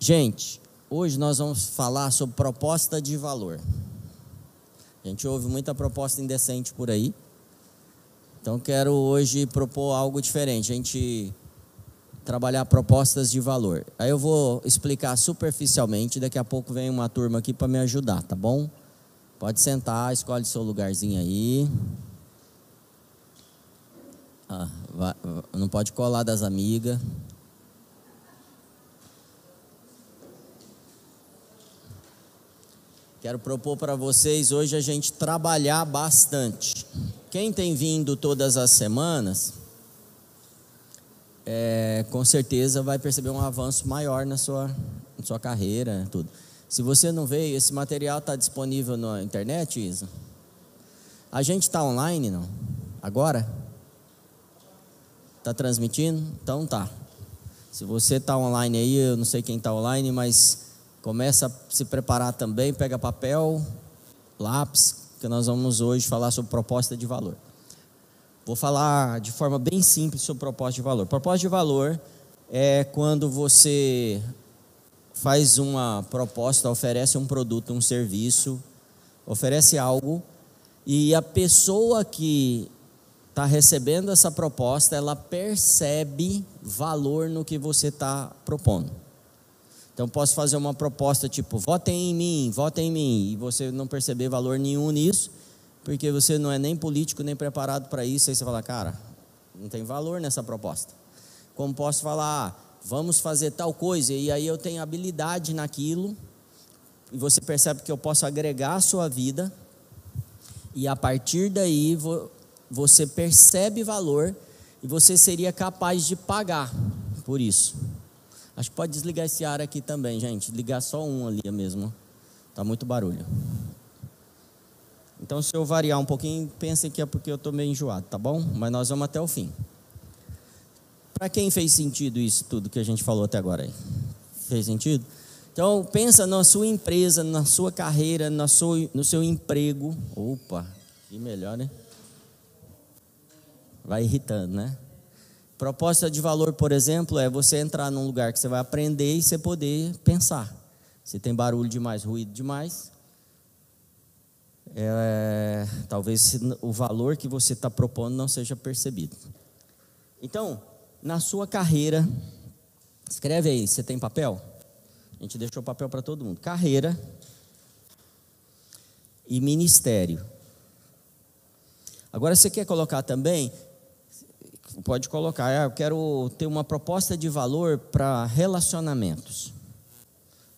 Gente, hoje nós vamos falar sobre proposta de valor. A gente ouve muita proposta indecente por aí. Então quero hoje propor algo diferente. A gente trabalhar propostas de valor. Aí eu vou explicar superficialmente, daqui a pouco vem uma turma aqui para me ajudar, tá bom? Pode sentar, escolhe seu lugarzinho aí. Ah, vai, não pode colar das amigas. Quero propor para vocês hoje a gente trabalhar bastante. Quem tem vindo todas as semanas, é, com certeza vai perceber um avanço maior na sua, na sua carreira, tudo. Se você não veio, esse material está disponível na internet, Isa? A gente está online, não? Agora? Está transmitindo? Então tá. Se você está online aí, eu não sei quem está online, mas Começa a se preparar também, pega papel, lápis, que nós vamos hoje falar sobre proposta de valor. Vou falar de forma bem simples sobre proposta de valor. Proposta de valor é quando você faz uma proposta, oferece um produto, um serviço, oferece algo e a pessoa que está recebendo essa proposta, ela percebe valor no que você está propondo. Então posso fazer uma proposta tipo, votem em mim, votem em mim, e você não perceber valor nenhum nisso, porque você não é nem político nem preparado para isso, aí você fala, cara, não tem valor nessa proposta. Como posso falar, ah, vamos fazer tal coisa, e aí eu tenho habilidade naquilo, e você percebe que eu posso agregar a sua vida, e a partir daí você percebe valor, e você seria capaz de pagar por isso. Acho que pode desligar esse ar aqui também, gente. Ligar só um ali mesmo. Tá muito barulho. Então, se eu variar um pouquinho, pensem que é porque eu estou meio enjoado, tá bom? Mas nós vamos até o fim. Para quem fez sentido isso tudo que a gente falou até agora aí? Fez sentido? Então, pensa na sua empresa, na sua carreira, na sua, no seu emprego. Opa, que melhor, né? Vai irritando, né? Proposta de valor, por exemplo, é você entrar num lugar que você vai aprender e você poder pensar. Se tem barulho demais, ruído demais, é, talvez o valor que você está propondo não seja percebido. Então, na sua carreira, escreve aí, você tem papel? A gente deixou papel para todo mundo. Carreira e ministério. Agora você quer colocar também pode colocar, ah, eu quero ter uma proposta de valor para relacionamentos.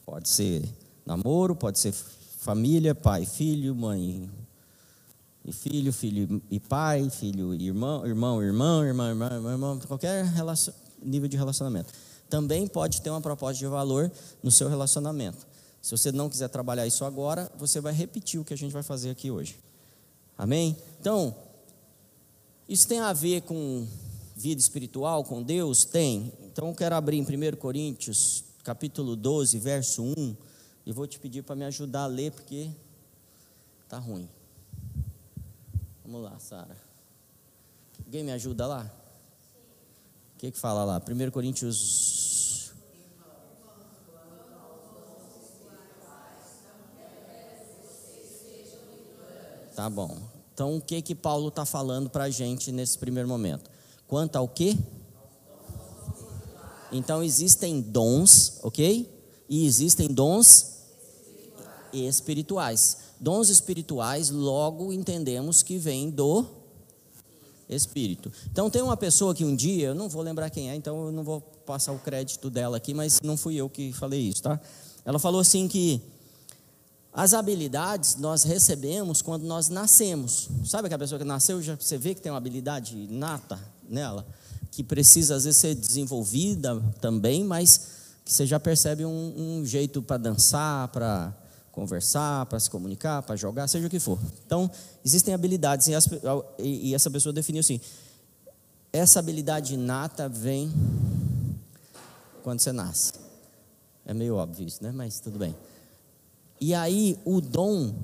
Pode ser namoro, pode ser família, pai, filho, mãe e filho, filho e pai, filho e irmão, irmão, irmão, irmã, irmã, irmã, irmão qualquer relacion, nível de relacionamento. Também pode ter uma proposta de valor no seu relacionamento. Se você não quiser trabalhar isso agora, você vai repetir o que a gente vai fazer aqui hoje. Amém? Então, isso tem a ver com vida espiritual com Deus? Tem. Então eu quero abrir em 1 Coríntios, capítulo 12, verso 1, e vou te pedir para me ajudar a ler porque tá ruim. Vamos lá, Sara. Alguém me ajuda lá? O que que fala lá? 1 Coríntios Tá bom. Então, o que que Paulo está falando para a gente nesse primeiro momento? Quanto ao quê? Então, existem dons, ok? E existem dons espirituais. Dons espirituais, logo entendemos que vem do Espírito. Então, tem uma pessoa que um dia, eu não vou lembrar quem é, então eu não vou passar o crédito dela aqui, mas não fui eu que falei isso, tá? Ela falou assim que as habilidades nós recebemos quando nós nascemos. Sabe aquela pessoa que nasceu, já você vê que tem uma habilidade nata nela, que precisa às vezes ser desenvolvida também, mas que você já percebe um, um jeito para dançar, para conversar, para se comunicar, para jogar, seja o que for. Então, existem habilidades, e, as, e essa pessoa definiu assim: essa habilidade nata vem quando você nasce. É meio óbvio isso, né? Mas tudo bem. E aí o dom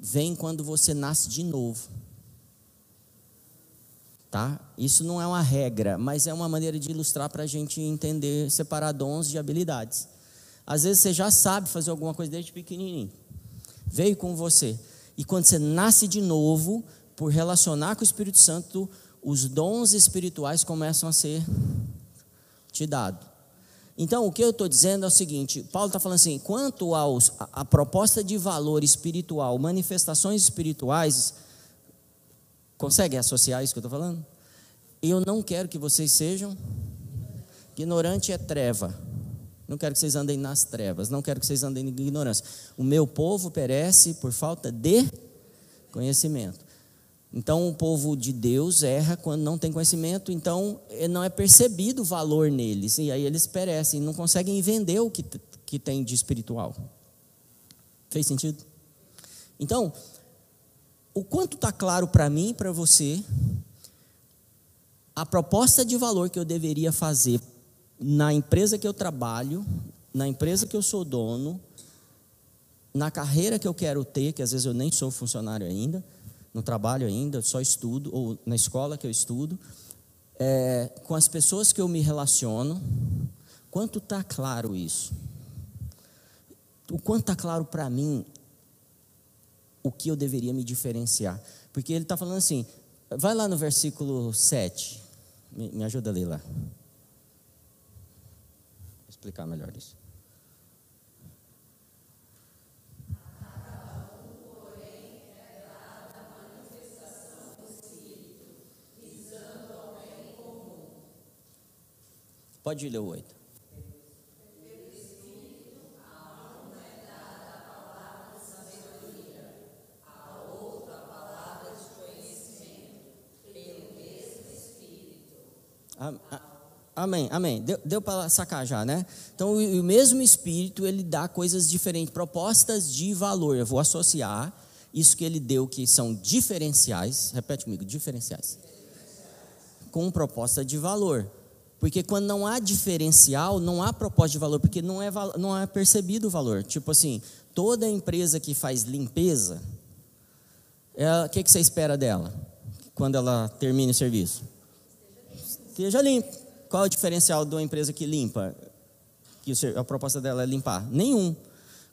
vem quando você nasce de novo. Tá? Isso não é uma regra, mas é uma maneira de ilustrar para a gente entender, separar dons de habilidades. Às vezes você já sabe fazer alguma coisa desde pequenininho. Veio com você. E quando você nasce de novo, por relacionar com o Espírito Santo, os dons espirituais começam a ser te dados. Então, o que eu estou dizendo é o seguinte: Paulo está falando assim, quanto aos, a, a proposta de valor espiritual, manifestações espirituais, consegue associar isso que eu estou falando? Eu não quero que vocês sejam. Ignorante é treva. Não quero que vocês andem nas trevas. Não quero que vocês andem em ignorância. O meu povo perece por falta de conhecimento. Então, o povo de Deus erra quando não tem conhecimento, então eh, não é percebido o valor neles, e aí eles perecem, não conseguem vender o que, que tem de espiritual. Fez sentido? Então, o quanto está claro para mim e para você a proposta de valor que eu deveria fazer na empresa que eu trabalho, na empresa que eu sou dono, na carreira que eu quero ter, que às vezes eu nem sou funcionário ainda, no trabalho ainda, só estudo, ou na escola que eu estudo, é, com as pessoas que eu me relaciono, quanto está claro isso? O quanto está claro para mim o que eu deveria me diferenciar? Porque ele está falando assim, vai lá no versículo 7, me, me ajuda a ler lá. Vou explicar melhor isso. Pode ler o 8. Amém, amém. Deu, deu para sacar já, né? Então, o, o, mesmo Espírito, ele dá coisas diferentes, propostas de valor. Eu vou associar isso que ele deu, que são diferenciais, repete comigo, diferenciais, com proposta de valor. Porque quando não há diferencial, não há proposta de valor, porque não é, não é percebido o valor. Tipo assim, toda empresa que faz limpeza, o que, que você espera dela quando ela termina o serviço? Esteja limpo. Qual é o diferencial de uma empresa que limpa? Que a proposta dela é limpar? Nenhum. O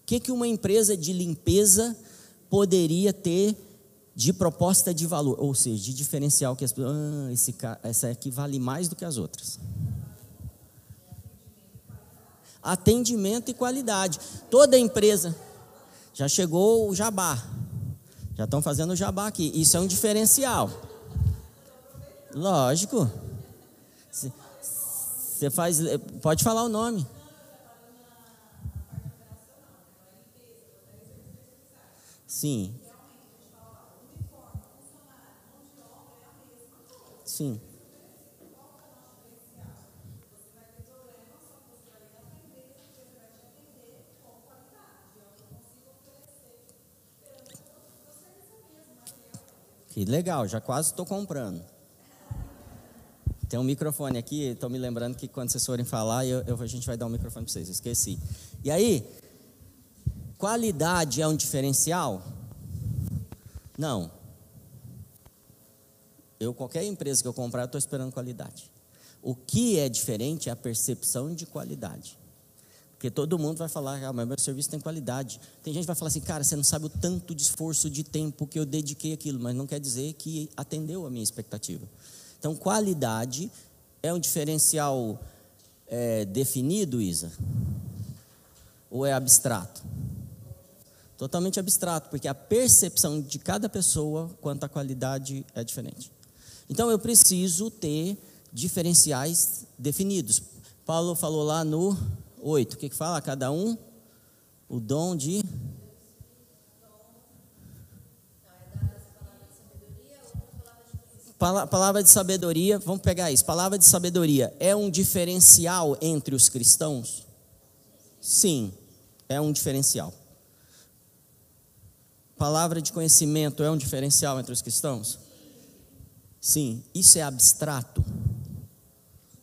que, que uma empresa de limpeza poderia ter de proposta de valor, ou seja, de diferencial que as pessoas, ah, esse, essa aqui vale mais do que as outras. Atendimento e qualidade. Toda empresa já chegou o jabá. Já estão fazendo o jabá aqui. Isso é um diferencial. Lógico. Você faz, pode falar o nome. Sim, Sim. Que legal, já quase estou comprando. Tem um microfone aqui, estou me lembrando que quando vocês forem falar, eu, eu, a gente vai dar um microfone para vocês, esqueci. E aí, qualidade é um diferencial? Não. Eu, qualquer empresa que eu comprar, eu estou esperando qualidade. O que é diferente é a percepção de qualidade. Porque todo mundo vai falar, ah, mas meu serviço tem qualidade. Tem gente que vai falar assim, cara, você não sabe o tanto de esforço, de tempo que eu dediquei aquilo, mas não quer dizer que atendeu a minha expectativa. Então, qualidade é um diferencial é, definido, Isa? Ou é abstrato? Totalmente abstrato, porque a percepção de cada pessoa quanto à qualidade é diferente. Então eu preciso ter diferenciais definidos. Paulo falou lá no 8, o que, que fala? Cada um o dom de. Palavra de sabedoria, vamos pegar isso. Palavra de sabedoria é um diferencial entre os cristãos? Sim, é um diferencial. Palavra de conhecimento é um diferencial entre os cristãos? Sim, isso é abstrato?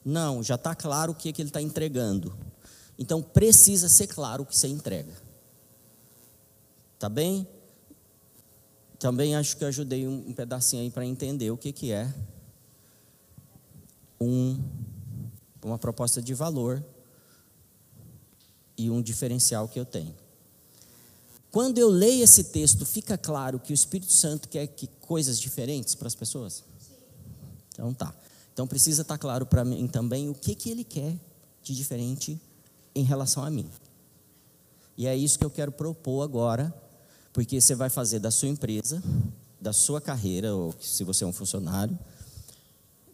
Não, já está claro o que, é que ele está entregando. Então precisa ser claro o que você entrega. Tá bem? Também acho que eu ajudei um, um pedacinho aí para entender o que, que é um, uma proposta de valor e um diferencial que eu tenho. Quando eu leio esse texto, fica claro que o Espírito Santo quer que coisas diferentes para as pessoas? Então tá. Então precisa estar tá claro para mim também o que, que ele quer de diferente em relação a mim. E é isso que eu quero propor agora, porque você vai fazer da sua empresa, da sua carreira, ou se você é um funcionário,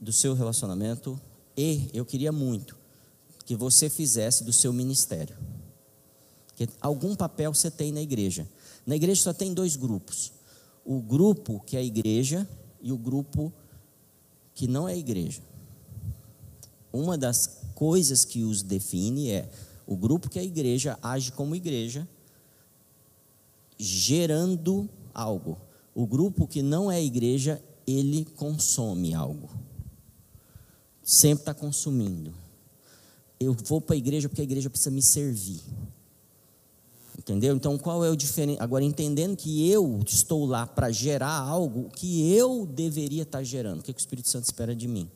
do seu relacionamento, e eu queria muito que você fizesse do seu ministério. Que algum papel você tem na igreja. Na igreja só tem dois grupos: o grupo que é a igreja e o grupo que não é a igreja. Uma das coisas que os define é o grupo que é a igreja age como igreja, gerando algo. O grupo que não é igreja, ele consome algo. Sempre está consumindo. Eu vou para a igreja porque a igreja precisa me servir. Entendeu? Então, qual é o diferente? Agora, entendendo que eu estou lá para gerar algo que eu deveria estar tá gerando, o que, que o Espírito Santo espera de mim?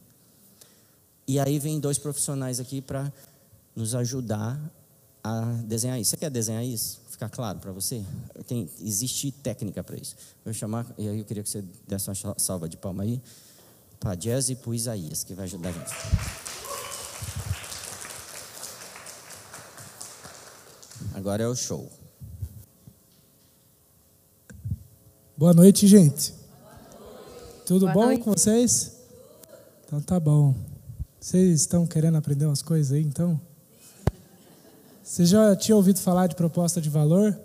E aí vem dois profissionais aqui para nos ajudar a desenhar isso. Você quer desenhar isso? Ficar claro para você? Tem, existe técnica para isso. Eu vou chamar, e aí eu queria que você desse uma salva de palma aí para a Jazz e para o Isaías, que vai ajudar a gente. Agora é o show. Boa noite, gente. Tudo Boa bom noite. com vocês? Então tá bom. Vocês estão querendo aprender umas coisas aí, então? Você já tinha ouvido falar de proposta de valor?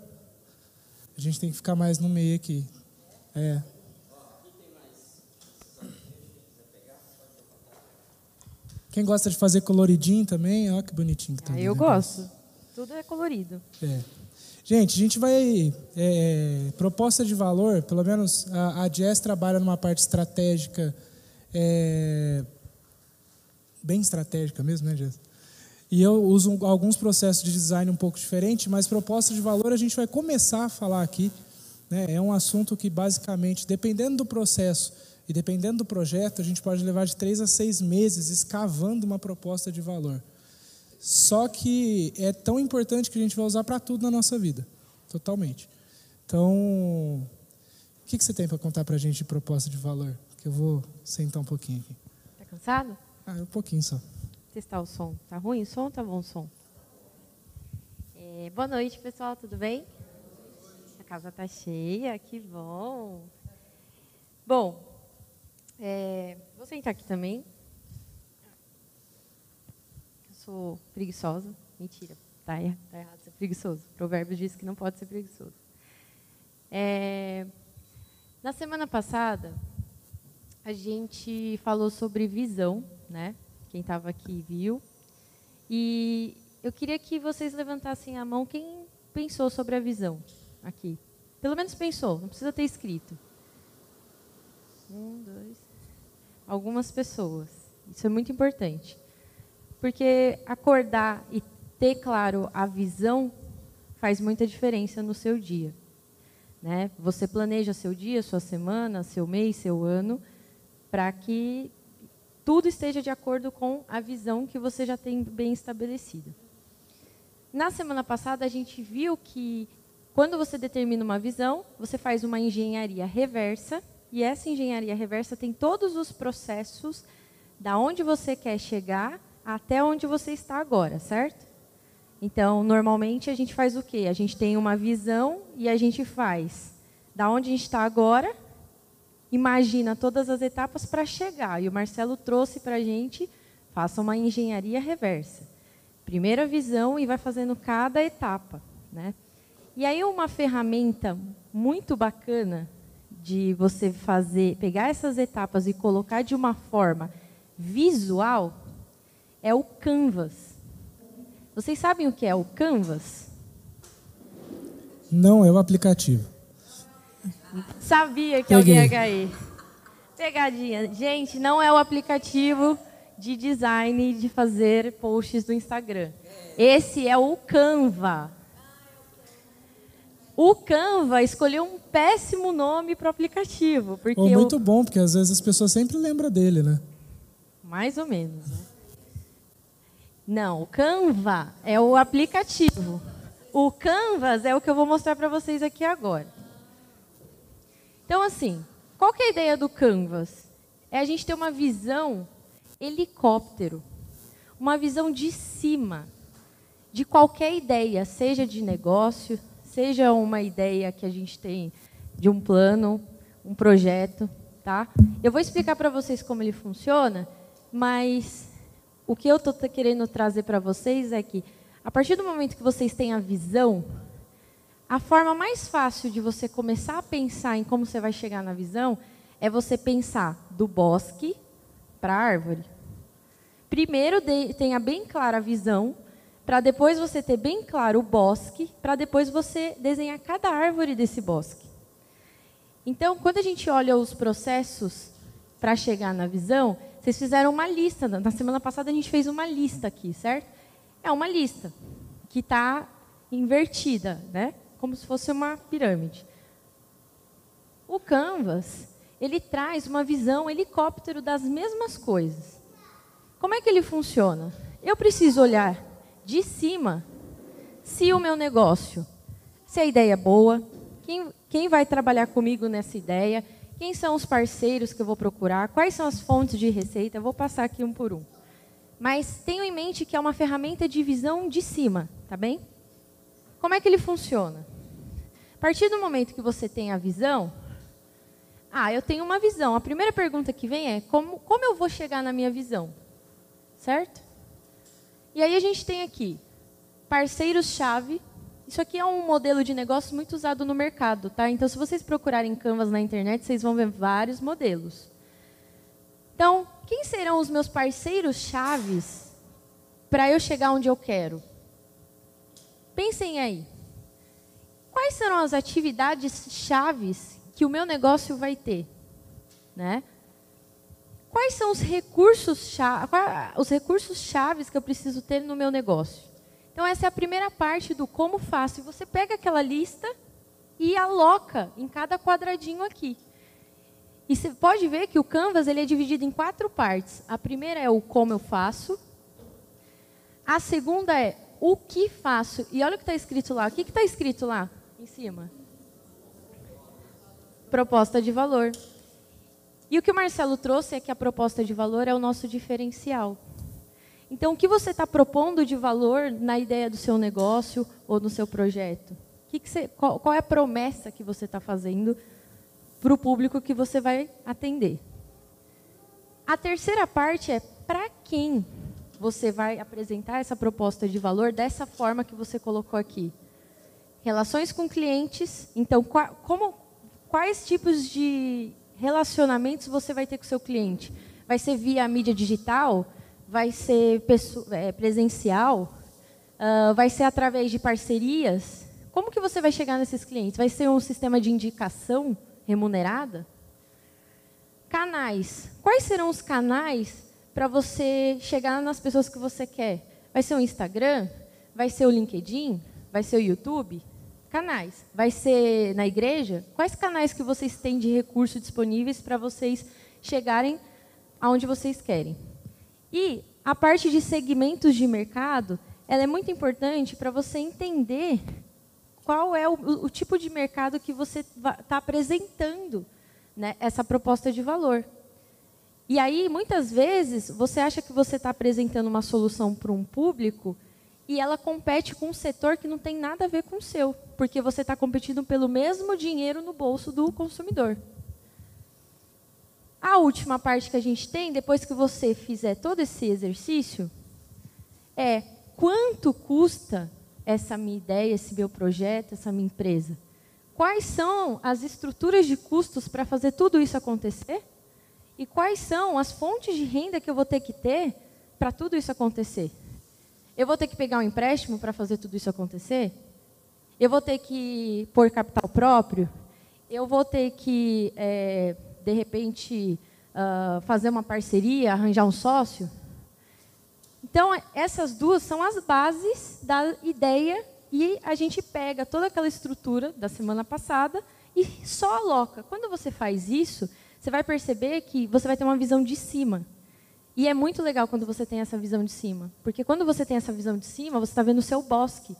A gente tem que ficar mais no meio aqui. É. Quem gosta de fazer coloridinho também, olha que bonitinho que tá ah, Eu gosto. Tudo é colorido. É. Gente, a gente vai. É, proposta de valor, pelo menos a, a Jess trabalha numa parte estratégica, é, bem estratégica mesmo, né, Jess? E eu uso alguns processos de design um pouco diferentes, mas proposta de valor a gente vai começar a falar aqui. Né? É um assunto que, basicamente, dependendo do processo e dependendo do projeto, a gente pode levar de três a seis meses escavando uma proposta de valor. Só que é tão importante que a gente vai usar para tudo na nossa vida, totalmente. Então, o que, que você tem para contar para a gente de proposta de valor? Que eu vou sentar um pouquinho aqui. Está cansado? Ah, um pouquinho só testar o som. Tá ruim o som? Tá bom o som? É, boa noite, pessoal. Tudo bem? A casa tá cheia. Que bom. Bom, é, vou sentar aqui também. Eu sou preguiçosa. Mentira. Tá, tá errado ser preguiçoso. O provérbio diz que não pode ser preguiçoso. É, na semana passada, a gente falou sobre visão, né? Quem estava aqui viu. E eu queria que vocês levantassem a mão quem pensou sobre a visão aqui. Pelo menos pensou, não precisa ter escrito. Um, dois. Algumas pessoas. Isso é muito importante. Porque acordar e ter claro a visão faz muita diferença no seu dia. Né? Você planeja seu dia, sua semana, seu mês, seu ano, para que tudo esteja de acordo com a visão que você já tem bem estabelecida. Na semana passada, a gente viu que quando você determina uma visão, você faz uma engenharia reversa, e essa engenharia reversa tem todos os processos da onde você quer chegar até onde você está agora, certo? Então, normalmente a gente faz o quê? A gente tem uma visão e a gente faz da onde a gente está agora imagina todas as etapas para chegar. E o Marcelo trouxe para a gente, faça uma engenharia reversa. Primeira visão e vai fazendo cada etapa. Né? E aí uma ferramenta muito bacana de você fazer, pegar essas etapas e colocar de uma forma visual é o Canvas. Vocês sabem o que é o Canvas? Não, é o aplicativo. Sabia que Peguei. alguém ia cair. Pegadinha. Gente, não é o aplicativo de design de fazer posts do Instagram. Esse é o Canva. O Canva escolheu um péssimo nome para o aplicativo. Porque muito bom, porque às vezes as pessoas sempre lembram dele, né? Mais ou menos. Né? Não, o Canva é o aplicativo. O Canvas é o que eu vou mostrar para vocês aqui agora. Então, assim, qual é a ideia do Canvas? É a gente ter uma visão helicóptero, uma visão de cima de qualquer ideia, seja de negócio, seja uma ideia que a gente tem de um plano, um projeto, tá? Eu vou explicar para vocês como ele funciona, mas o que eu estou querendo trazer para vocês é que, a partir do momento que vocês têm a visão, a forma mais fácil de você começar a pensar em como você vai chegar na visão é você pensar do bosque para a árvore. Primeiro tenha bem clara a visão, para depois você ter bem claro o bosque, para depois você desenhar cada árvore desse bosque. Então, quando a gente olha os processos para chegar na visão, vocês fizeram uma lista. Na semana passada a gente fez uma lista aqui, certo? É uma lista que está invertida, né? Como se fosse uma pirâmide. O Canvas, ele traz uma visão helicóptero das mesmas coisas. Como é que ele funciona? Eu preciso olhar de cima se o meu negócio, se a ideia é boa, quem, quem vai trabalhar comigo nessa ideia, quem são os parceiros que eu vou procurar, quais são as fontes de receita, eu vou passar aqui um por um. Mas tenho em mente que é uma ferramenta de visão de cima, tá bem? Como é que ele funciona? Partir do momento que você tem a visão, ah, eu tenho uma visão. A primeira pergunta que vem é: como, como eu vou chegar na minha visão? Certo? E aí a gente tem aqui parceiros-chave. Isso aqui é um modelo de negócio muito usado no mercado, tá? Então, se vocês procurarem Canvas na internet, vocês vão ver vários modelos. Então, quem serão os meus parceiros chaves para eu chegar onde eu quero? Pensem aí. Quais serão as atividades chaves que o meu negócio vai ter, né? Quais são os recursos os recursos chaves que eu preciso ter no meu negócio? Então essa é a primeira parte do como faço. E você pega aquela lista e aloca em cada quadradinho aqui. E você pode ver que o Canvas ele é dividido em quatro partes. A primeira é o como eu faço. A segunda é o que faço. E olha o que está escrito lá. O que está escrito lá em cima? Proposta de valor. E o que o Marcelo trouxe é que a proposta de valor é o nosso diferencial. Então, o que você está propondo de valor na ideia do seu negócio ou no seu projeto? Que que você, qual, qual é a promessa que você está fazendo para o público que você vai atender? A terceira parte é para quem você vai apresentar essa proposta de valor dessa forma que você colocou aqui. Relações com clientes. Então, como, quais tipos de relacionamentos você vai ter com o seu cliente? Vai ser via mídia digital? Vai ser é, presencial? Uh, vai ser através de parcerias? Como que você vai chegar nesses clientes? Vai ser um sistema de indicação remunerada? Canais. Quais serão os canais para você chegar nas pessoas que você quer? Vai ser o Instagram? Vai ser o LinkedIn? Vai ser o YouTube? Canais. Vai ser na igreja? Quais canais que vocês têm de recurso disponíveis para vocês chegarem aonde vocês querem? E a parte de segmentos de mercado, ela é muito importante para você entender qual é o, o, tipo de mercado que você está apresentando né, essa proposta de valor. E aí, muitas vezes, você acha que você está apresentando uma solução para um público e ela compete com um setor que não tem nada a ver com o seu, porque você está competindo pelo mesmo dinheiro no bolso do consumidor. A última parte que a gente tem, depois que você fizer todo esse exercício, é quanto custa essa minha ideia, esse meu projeto, essa minha empresa? Quais são as estruturas de custos para fazer tudo isso acontecer? E quais são as fontes de renda que eu vou ter que ter para tudo isso acontecer? Eu vou ter que pegar um empréstimo para fazer tudo isso acontecer? Eu vou ter que pôr capital próprio? Eu vou ter que, é, de repente, uh, fazer uma parceria, arranjar um sócio? Então, essas duas são as bases da ideia e a gente pega toda aquela estrutura da semana passada e só aloca. Quando você faz isso, você vai perceber que você vai ter uma visão de cima. E é muito legal quando você tem essa visão de cima. Porque quando você tem essa visão de cima, você está vendo o seu bosque.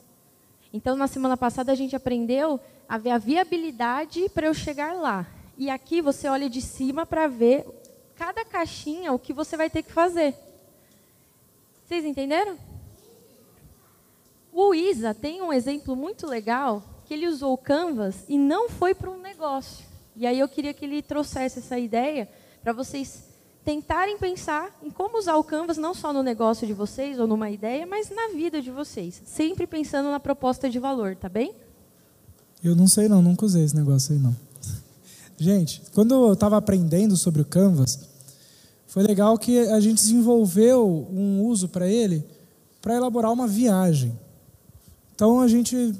Então, na semana passada, a gente aprendeu a ver a viabilidade para eu chegar lá. E aqui você olha de cima para ver cada caixinha o que você vai ter que fazer. Vocês entenderam? O Isa tem um exemplo muito legal que ele usou o Canvas e não foi para um negócio. E aí eu queria que ele trouxesse essa ideia para vocês tentarem pensar em como usar o Canvas não só no negócio de vocês ou numa ideia, mas na vida de vocês, sempre pensando na proposta de valor, tá bem? Eu não sei não, nunca usei esse negócio aí não. Gente, quando eu estava aprendendo sobre o Canvas, foi legal que a gente desenvolveu um uso para ele para elaborar uma viagem. Então a gente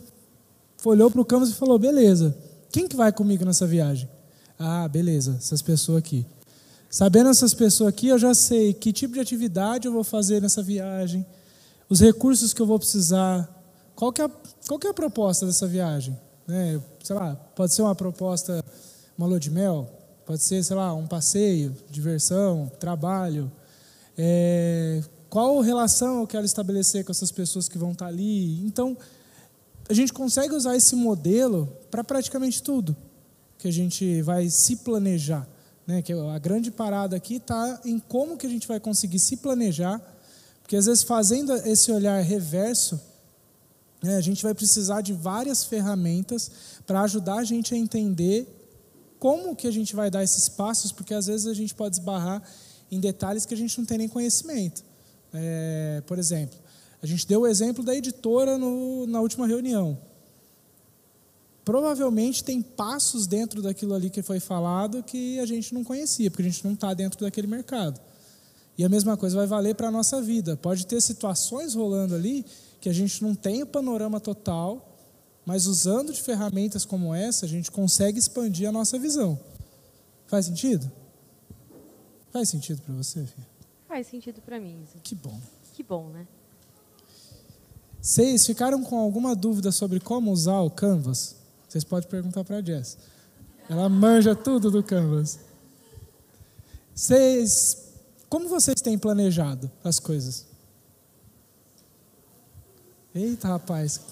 olhou para o Canvas e falou: beleza, quem que vai comigo nessa viagem? Ah, beleza, essas pessoas aqui. Sabendo essas pessoas aqui, eu já sei que tipo de atividade eu vou fazer nessa viagem, os recursos que eu vou precisar, qual que é a, qual que é a proposta dessa viagem. Né? Sei lá, pode ser uma proposta, uma lua de mel, pode ser, sei lá, um passeio, diversão, trabalho. É, qual relação eu quero estabelecer com essas pessoas que vão estar ali? Então, a gente consegue usar esse modelo para praticamente tudo que a gente vai se planejar. Né? Que a grande parada aqui está em como que a gente vai conseguir se planejar, porque às vezes fazendo esse olhar reverso, né, a gente vai precisar de várias ferramentas para ajudar a gente a entender como que a gente vai dar esses passos, porque às vezes a gente pode esbarrar em detalhes que a gente não tem nem conhecimento. É, por exemplo, a gente deu o exemplo da editora no, na última reunião provavelmente tem passos dentro daquilo ali que foi falado que a gente não conhecia, porque a gente não está dentro daquele mercado. E a mesma coisa vai valer para a nossa vida. Pode ter situações rolando ali que a gente não tem o panorama total, mas usando de ferramentas como essa, a gente consegue expandir a nossa visão. Faz sentido? Faz sentido para você, filha? Faz sentido para mim. Isa. Que bom. Que bom, né? Vocês ficaram com alguma dúvida sobre como usar o Canvas? Vocês podem perguntar para a Jess. Ela manja tudo do Canvas. Vocês, como vocês têm planejado as coisas? Eita, rapaz.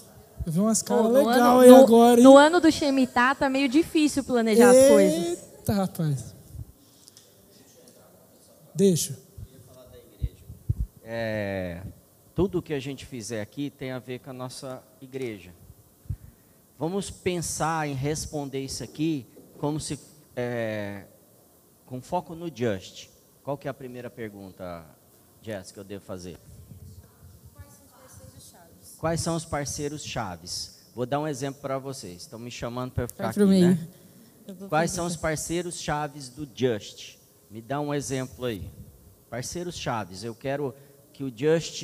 Eu vi umas caras legais aí no, agora, hein? No ano do Shemitah tá meio difícil planejar Eita, as coisas. Eita, rapaz. Deixa. É, tudo que a gente fizer aqui tem a ver com a nossa igreja. Vamos pensar em responder isso aqui como se é, com foco no just. Qual que é a primeira pergunta, Jess, que eu devo fazer? Quais são os parceiros chaves? Vou dar um exemplo para vocês. Estão me chamando para ficar aqui, meio. né? Quais são os parceiros chaves do Just? Me dá um exemplo aí. Parceiros chaves. Eu quero que o Just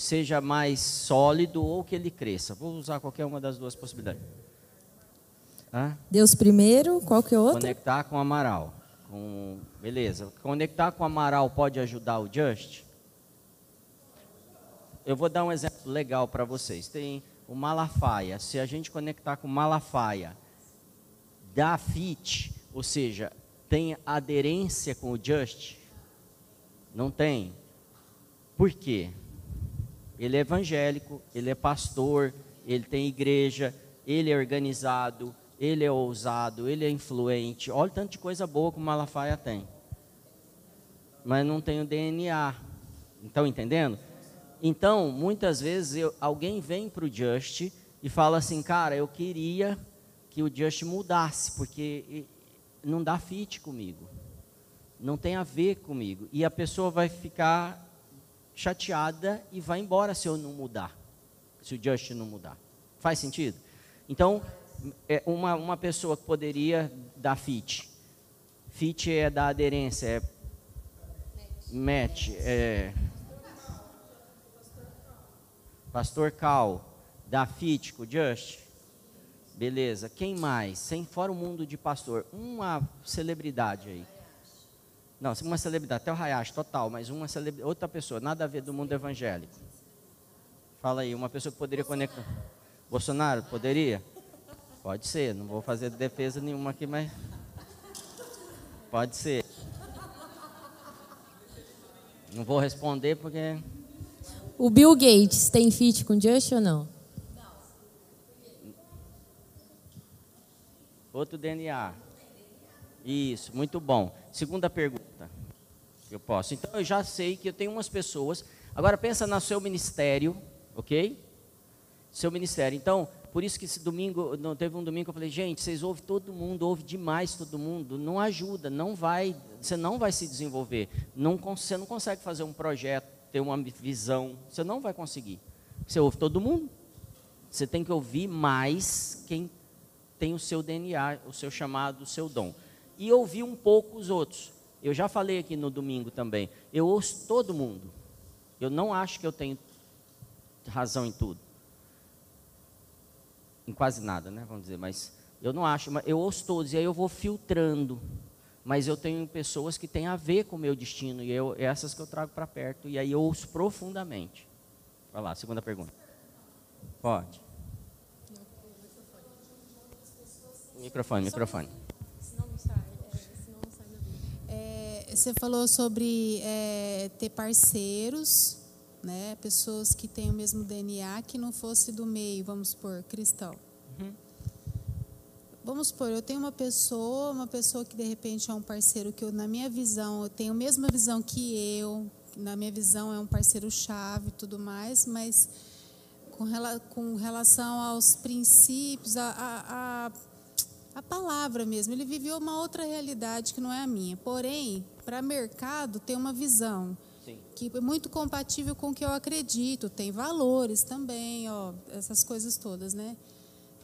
seja mais sólido ou que ele cresça. Vou usar qualquer uma das duas possibilidades. Hã? Deus primeiro, qual que é outro? Conectar com Amaral. Com... Beleza. Conectar com Amaral pode ajudar o Just? Eu vou dar um exemplo legal para vocês. Tem o Malafaia. Se a gente conectar com Malafaia, dá fit, ou seja, tem aderência com o Just? Não tem. Por quê? Ele é evangélico, ele é pastor, ele tem igreja, ele é organizado, ele é ousado, ele é influente. Olha o tanto de coisa boa que o Malafaia tem. Mas não tem o DNA. Estão entendendo? Então, muitas vezes eu, alguém vem para o Just e fala assim, cara, eu queria que o Just mudasse, porque não dá fit comigo. Não tem a ver comigo. E a pessoa vai ficar chateada e vai embora se eu não mudar, se o Just não mudar. Faz sentido? Então, é uma, uma pessoa que poderia dar fit. Fit é da aderência, é match, é Pastor Cal, da fit com o Just. Beleza. Quem mais? Sem fora o mundo de pastor, uma celebridade aí. Não, uma celebridade, até o Hayashi, total, mas uma celebridade, outra pessoa, nada a ver do mundo evangélico. Fala aí, uma pessoa que poderia conectar. Bolsonaro, poderia? Pode ser, não vou fazer defesa nenhuma aqui, mas. Pode ser. Não vou responder porque. O Bill Gates tem fit com Just ou não? Outro DNA. Isso, muito bom. Segunda pergunta. Eu posso. Então eu já sei que eu tenho umas pessoas. Agora pensa no seu ministério, ok? Seu ministério. Então, por isso que esse domingo, não teve um domingo que eu falei, gente, vocês ouvem todo mundo, ouve demais todo mundo, não ajuda, não vai, você não vai se desenvolver. Não, você não consegue fazer um projeto, ter uma visão, você não vai conseguir. Você ouve todo mundo. Você tem que ouvir mais quem tem o seu DNA, o seu chamado, o seu dom. E ouvir um pouco os outros. Eu já falei aqui no domingo também. Eu ouço todo mundo. Eu não acho que eu tenho razão em tudo em quase nada, né? Vamos dizer, mas eu não acho, eu ouço todos e aí eu vou filtrando. Mas eu tenho pessoas que têm a ver com o meu destino e eu, essas que eu trago para perto e aí eu ouço profundamente. Vai lá, segunda pergunta. Pode. Microfone, microfone. Você falou sobre é, ter parceiros né? Pessoas que têm o mesmo DNA que não fosse do meio, vamos supor, cristão. Uhum. Vamos supor, eu tenho uma pessoa, uma pessoa que de repente é um parceiro que eu, na minha visão, eu tenho a mesma visão que eu, na minha visão é um parceiro chave e tudo mais, mas com, com relação aos princípios, a, a, a, palavra mesmo, ele viveu uma outra realidade que não é a minha. Porém, para mercado tem uma visão que é muito compatível com o que eu acredito, tem valores também, ó, essas coisas todas, né?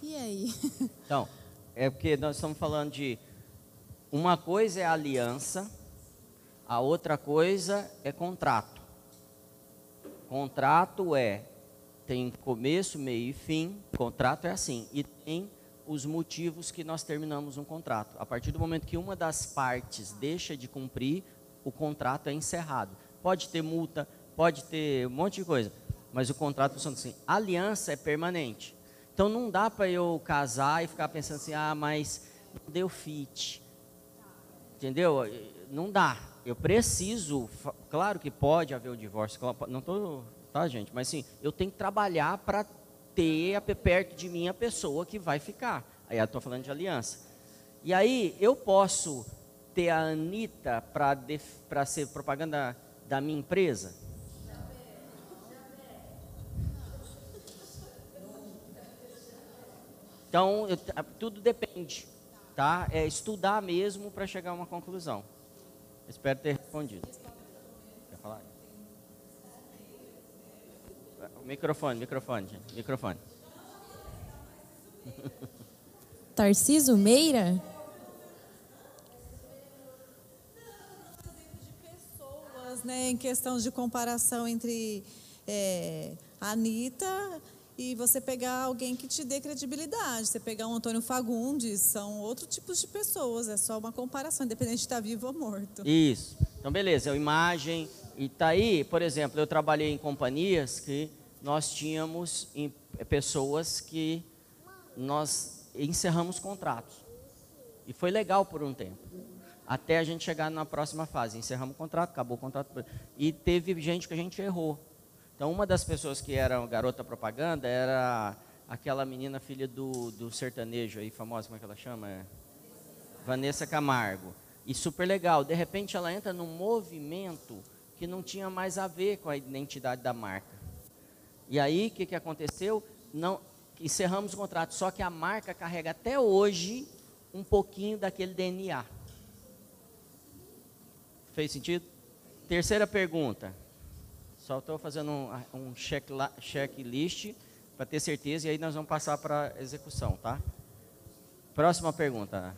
E aí? Então, é porque nós estamos falando de uma coisa é aliança, a outra coisa é contrato. Contrato é tem começo, meio e fim. Contrato é assim e tem os motivos que nós terminamos um contrato. A partir do momento que uma das partes deixa de cumprir, o contrato é encerrado. Pode ter multa, pode ter um monte de coisa, mas o contrato funciona assim. aliança é permanente. Então não dá para eu casar e ficar pensando assim, ah, mas não deu fit. Entendeu? Não dá. Eu preciso, claro que pode haver o divórcio, não estou, tá gente, mas sim, eu tenho que trabalhar para ter perto de mim a pessoa que vai ficar. Aí eu estou falando de aliança. E aí eu posso ter a Anitta para ser propaganda da minha empresa? Então, eu, tudo depende, tá? É estudar mesmo para chegar a uma conclusão. Espero ter respondido. Quer falar? Microfone, microfone, gente. microfone. Tarciso Meira? né, em questão de comparação entre é, a Anitta e você pegar alguém que te dê credibilidade. Você pegar um Antônio Fagundes, são outros tipos de pessoas, é só uma comparação, independente de estar vivo ou morto. Isso. Então, beleza, é imagem. E tá aí, por exemplo, eu trabalhei em companhias que nós tínhamos em, pessoas que nós encerramos contratos. E foi legal por um tempo até a gente chegar na próxima fase. Encerramos o contrato, acabou o contrato. E teve gente que a gente errou. Então, uma das pessoas que era garota propaganda era aquela menina filha do, do sertanejo aí, famosa, como é que ela chama? Vanessa Camargo. E super legal. De repente, ela entra num movimento que não tinha mais a ver com a identidade da marca. E aí, o que, que aconteceu? Não, encerramos o contrato, só que a marca carrega até hoje um pouquinho daquele DNA. Fez sentido? Terceira pergunta. Só estou fazendo um, um checklist para ter certeza e aí nós vamos passar para execução, tá? Próxima pergunta,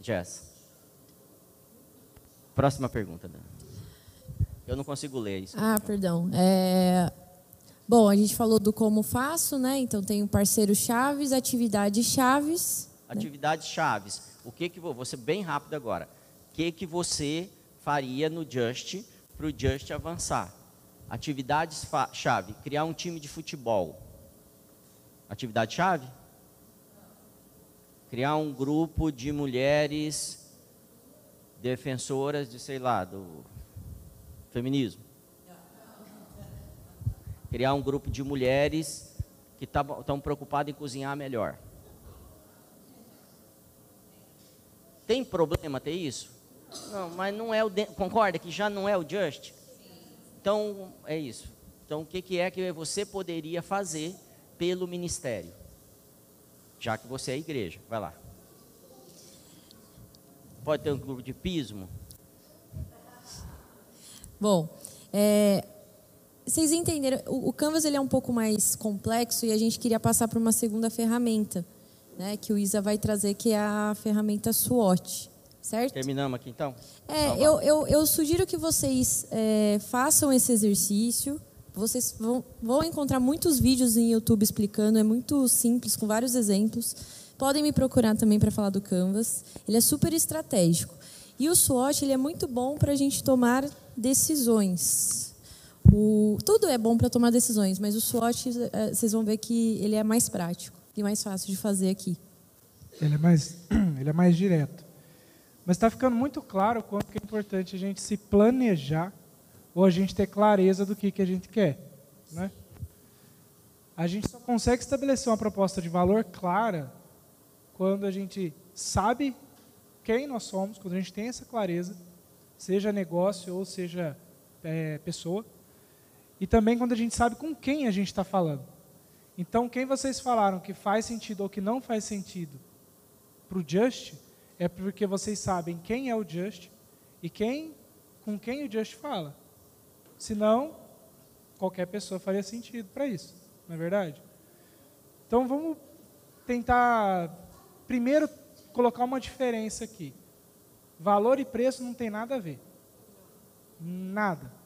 Jess. Próxima pergunta. Eu não consigo ler isso. Ah, perdão. É... Bom, a gente falou do como faço, né? Então tem o parceiro chaves, atividades chaves. Né? Atividades né? chaves. O que que ser bem rápido agora. O que que você faria no Just para o Just avançar. Atividades chave, criar um time de futebol. Atividade chave? Criar um grupo de mulheres defensoras de, sei lá, do Feminismo. Criar um grupo de mulheres que estão tá, preocupadas em cozinhar melhor. Tem problema ter isso? Não, mas não é o. De... Concorda que já não é o just? Então, é isso. Então, o que, que é que você poderia fazer pelo ministério? Já que você é igreja. Vai lá. Pode ter um grupo de pismo? Bom, é, vocês entenderam, o, o Canvas ele é um pouco mais complexo e a gente queria passar para uma segunda ferramenta, né, que o Isa vai trazer, que é a ferramenta SWOT, certo? Terminamos aqui então? É, eu, eu, eu, sugiro que vocês é, façam esse exercício, vocês vão, vão encontrar muitos vídeos em YouTube explicando, é muito simples, com vários exemplos. Podem me procurar também para falar do Canvas. Ele é super estratégico. E o SWOT ele é muito bom para a gente tomar decisões. O, tudo é bom para tomar decisões, mas o SWOT, é, vocês vão ver que ele é mais prático e mais fácil de fazer aqui. Ele é mais, ele é mais direto. Mas está ficando muito claro quanto é importante a gente se planejar ou a gente ter clareza do que, que a gente quer. Né? A gente só consegue estabelecer uma proposta de valor clara quando a gente sabe quem nós somos, quando a gente tem essa clareza, seja negócio ou seja é, pessoa, e também quando a gente sabe com quem a gente está falando. Então, quem vocês falaram que faz sentido ou que não faz sentido para o Just, é porque vocês sabem quem é o Just e quem, com quem o Just fala. Senão, qualquer pessoa faria sentido para isso, não é verdade? Então, vamos tentar primeiro colocar uma diferença aqui. Valor e preço não tem nada a ver. Nada.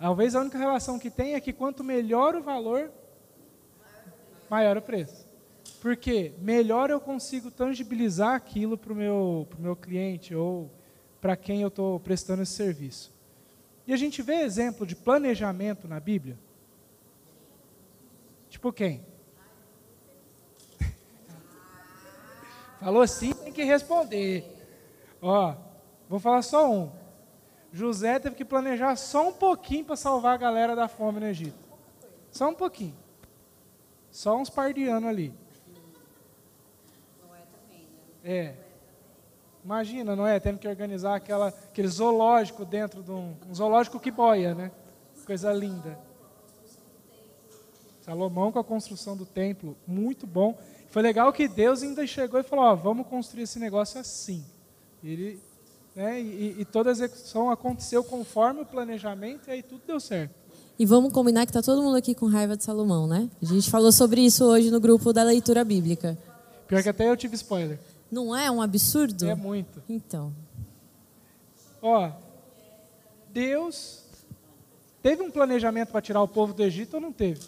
Talvez a única relação que tem é que quanto melhor o valor, maior o preço. Porque melhor eu consigo tangibilizar aquilo para o meu, meu cliente ou para quem eu estou prestando esse serviço. E a gente vê exemplo de planejamento na Bíblia. Tipo quem? Falou sim, tem que responder. Ó, vou falar só um. José teve que planejar só um pouquinho para salvar a galera da fome no Egito. Só um pouquinho. Só uns par de anos ali. É. Imagina, não é? Tendo que organizar aquela, aquele zoológico dentro de um, um zoológico que boia, né? Coisa linda. Salomão com a construção do templo, muito bom. Foi legal que Deus ainda chegou e falou: ó, vamos construir esse negócio assim. Ele, né, e, e toda a execução aconteceu conforme o planejamento e aí tudo deu certo. E vamos combinar que está todo mundo aqui com raiva de Salomão, né? A gente falou sobre isso hoje no grupo da leitura bíblica. Pior que até eu tive spoiler. Não é um absurdo? É muito. Então. Ó, Deus teve um planejamento para tirar o povo do Egito ou não teve?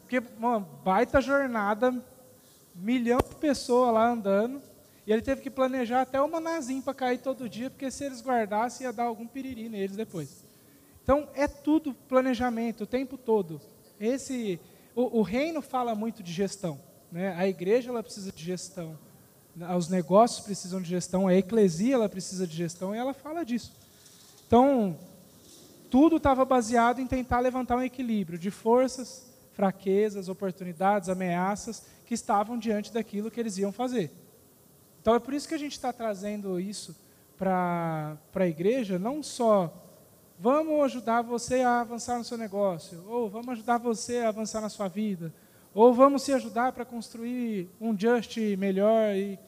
Porque uma baita jornada milhão de pessoas lá andando, e ele teve que planejar até o manazinho para cair todo dia, porque se eles guardassem ia dar algum piriri neles depois. Então é tudo planejamento o tempo todo. Esse, o, o reino fala muito de gestão, né? A igreja ela precisa de gestão, os negócios precisam de gestão, a eclesia ela precisa de gestão e ela fala disso. Então tudo estava baseado em tentar levantar um equilíbrio de forças, fraquezas, oportunidades, ameaças que estavam diante daquilo que eles iam fazer. Então é por isso que a gente está trazendo isso para a igreja, não só vamos ajudar você a avançar no seu negócio, ou vamos ajudar você a avançar na sua vida, ou vamos se ajudar para construir um just melhor. E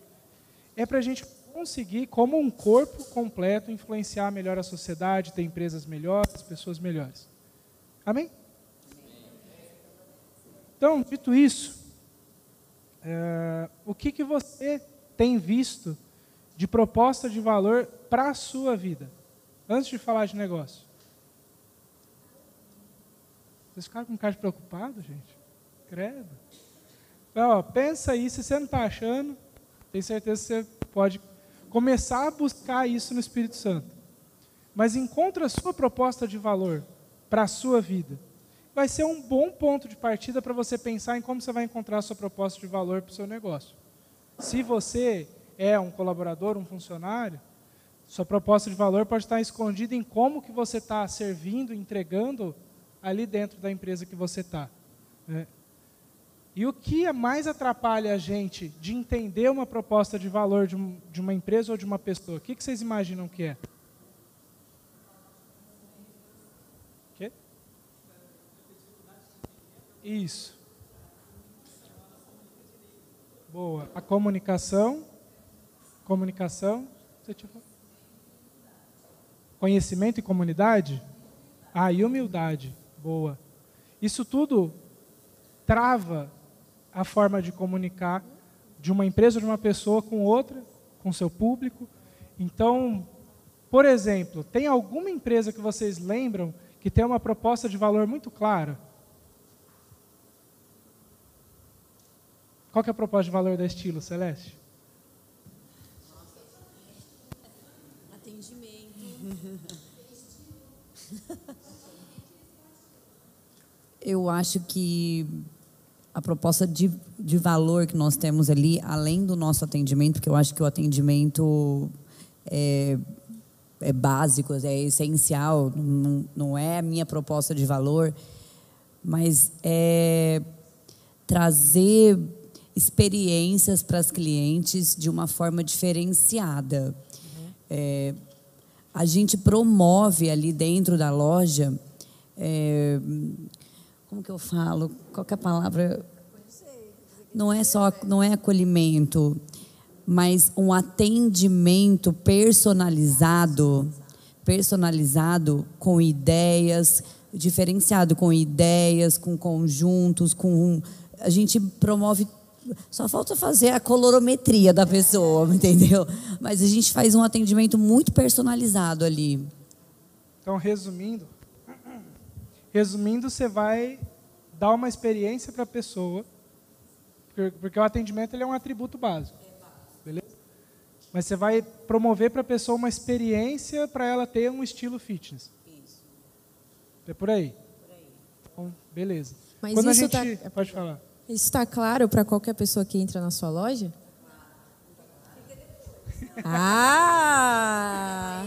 é para a gente conseguir, como um corpo completo, influenciar melhor a sociedade, ter empresas melhores, pessoas melhores. Amém? Então, dito isso, é, o que, que você tem visto de proposta de valor para a sua vida? Antes de falar de negócio. Vocês ficaram com cara de preocupado, gente? Credo. Então, ó, pensa aí, se você não está achando, tenho certeza que você pode começar a buscar isso no Espírito Santo. Mas encontra a sua proposta de valor para a sua vida vai ser um bom ponto de partida para você pensar em como você vai encontrar a sua proposta de valor para o seu negócio. Se você é um colaborador, um funcionário, Sua proposta de valor pode estar escondida em como que você está servindo, entregando ali dentro da empresa que você está. Né? E o que mais atrapalha a gente de entender uma proposta de valor de, um, de uma empresa ou de uma pessoa? O que, que vocês imaginam que é? Isso. Boa. A comunicação. Comunicação. Conhecimento e comunidade? Ah, e humildade. Boa. Isso tudo trava a forma de comunicar de uma empresa de uma pessoa com outra, com seu público. Então, por exemplo, tem alguma empresa que vocês lembram que tem uma proposta de valor muito clara? Qual que é a proposta de valor da Estilo, Celeste? Atendimento. Eu acho que a proposta de, de valor que nós temos ali, além do nosso atendimento, porque eu acho que o atendimento é, é básico, é essencial, não, não é a minha proposta de valor, mas é trazer experiências para as clientes de uma forma diferenciada. Uhum. É, a gente promove ali dentro da loja. É, como que eu falo? Qual é a palavra? Não é só não é acolhimento, mas um atendimento personalizado, personalizado com ideias, diferenciado com ideias, com conjuntos, com a gente promove só falta fazer a colorometria da pessoa, entendeu? Mas a gente faz um atendimento muito personalizado ali. Então, resumindo, Resumindo, você vai dar uma experiência para a pessoa, porque o atendimento ele é um atributo básico. Beleza? Mas você vai promover para a pessoa uma experiência para ela ter um estilo fitness. Isso. É por aí? Por aí. Então, beleza. Mas Quando isso a gente... Tá... Pode falar. Isso está claro para qualquer pessoa que entra na sua loja? Ah!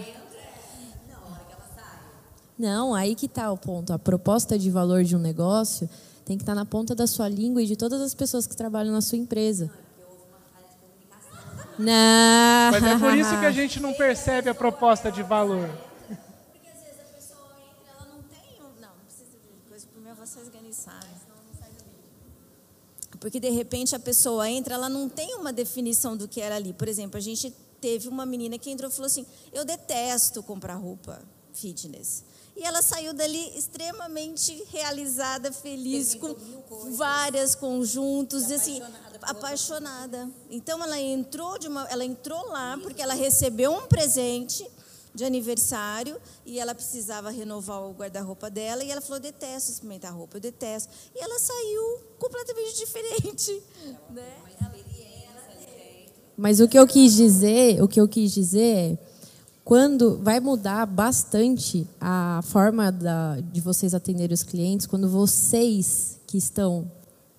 Não, aí que está o ponto. A proposta de valor de um negócio tem que estar tá na ponta da sua língua e de todas as pessoas que trabalham na sua empresa. Não. Mas é por isso que a gente não percebe a proposta de valor. Porque de repente a pessoa entra, ela não tem uma definição do que era ali. Por exemplo, a gente teve uma menina que entrou e falou assim: Eu detesto comprar roupa fitness. E ela saiu dali extremamente realizada, feliz, com vários conjuntos, e assim, apaixonada. Então ela entrou de uma, ela entrou lá porque ela recebeu um presente de aniversário e ela precisava renovar o guarda-roupa dela e ela falou detesto experimentar roupa, eu detesto. E ela saiu completamente diferente, né? Mas o que eu quis dizer, o que eu quis dizer é quando vai mudar bastante a forma da, de vocês atenderem os clientes quando vocês que estão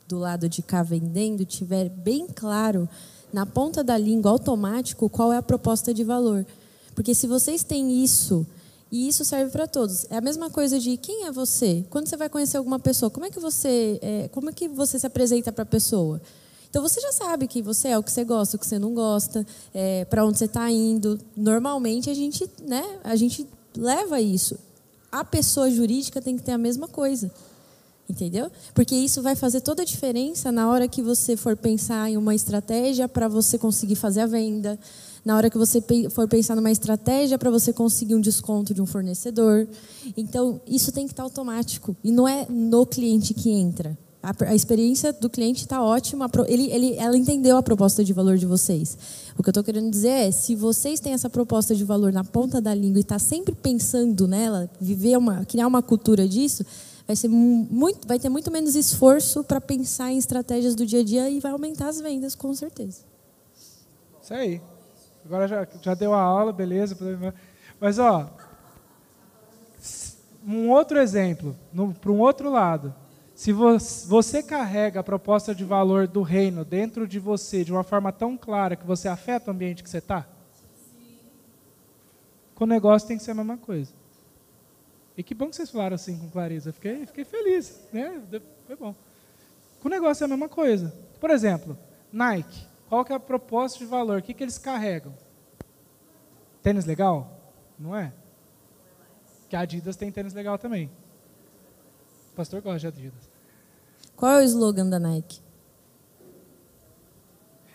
do lado de cá vendendo tiver bem claro na ponta da língua automático qual é a proposta de valor porque se vocês têm isso e isso serve para todos é a mesma coisa de quem é você quando você vai conhecer alguma pessoa como é que você é, como é que você se apresenta para a pessoa então você já sabe que você é o que você gosta, o que você não gosta, é, para onde você está indo. Normalmente a gente, né, a gente leva isso. A pessoa jurídica tem que ter a mesma coisa. Entendeu? Porque isso vai fazer toda a diferença na hora que você for pensar em uma estratégia para você conseguir fazer a venda, na hora que você for pensar numa estratégia para você conseguir um desconto de um fornecedor. Então, isso tem que estar tá automático. E não é no cliente que entra. A, experiência do cliente está ótima. Ele, ele, ela entendeu a proposta de valor de vocês. O que eu estou querendo dizer é, se vocês têm essa proposta de valor na ponta da língua e está sempre pensando nela, viver uma, criar uma cultura disso, vai ser muito, vai ter muito menos esforço para pensar em estratégias do dia a dia e vai aumentar as vendas, com certeza. Isso aí. Agora já, já deu a aula, beleza. Mas ó, um outro exemplo, para um outro lado. Se você carrega a proposta de valor do reino dentro de você de uma forma tão clara que você afeta o ambiente que você está? com o negócio tem que ser a mesma coisa. E que bom que vocês falaram assim com clareza. Fiquei, fiquei feliz, né? Foi bom. Com o negócio é a mesma coisa. Por exemplo, Nike. Qual que é a proposta de valor? O que, que eles carregam? Tênis legal? Não é? Que a Adidas tem tênis legal também. O pastor gosta de Adidas. Qual é o slogan da Nike?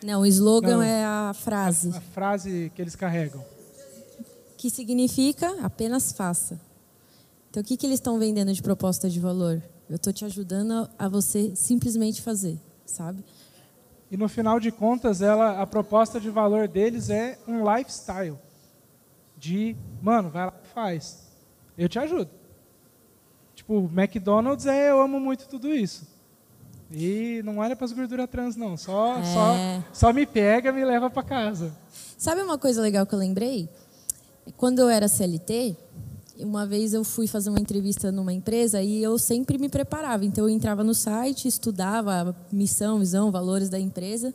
Não, o slogan Não. é a frase. A frase que eles carregam. Que significa apenas faça. Então, o que, que eles estão vendendo de proposta de valor? Eu estou te ajudando a você simplesmente fazer, sabe? E no final de contas, ela, a proposta de valor deles é um lifestyle. De, mano, vai lá e faz. Eu te ajudo. Tipo, McDonald's é eu amo muito tudo isso. E não olha para as gorduras trans, não. Só, É. só, só me pega me leva para casa. Sabe uma coisa legal que eu lembrei? Quando eu era CLT, uma vez eu fui fazer uma entrevista numa empresa e eu sempre me preparava. Então eu entrava no site, estudava missão, visão, valores da empresa.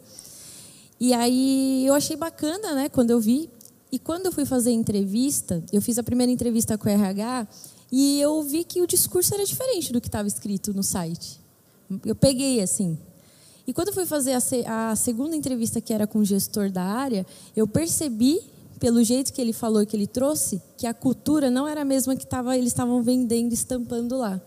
E aí eu achei bacana, né, quando eu vi. E quando eu fui fazer a entrevista, eu fiz a primeira entrevista com o RH e eu vi que o discurso era diferente do que estava escrito no site. Eu peguei assim. E quando eu fui fazer a segunda entrevista, que era com o gestor da área, eu percebi, pelo jeito que ele falou e que ele trouxe, que a cultura não era a mesma que tava, eles estavam vendendo, estampando lá.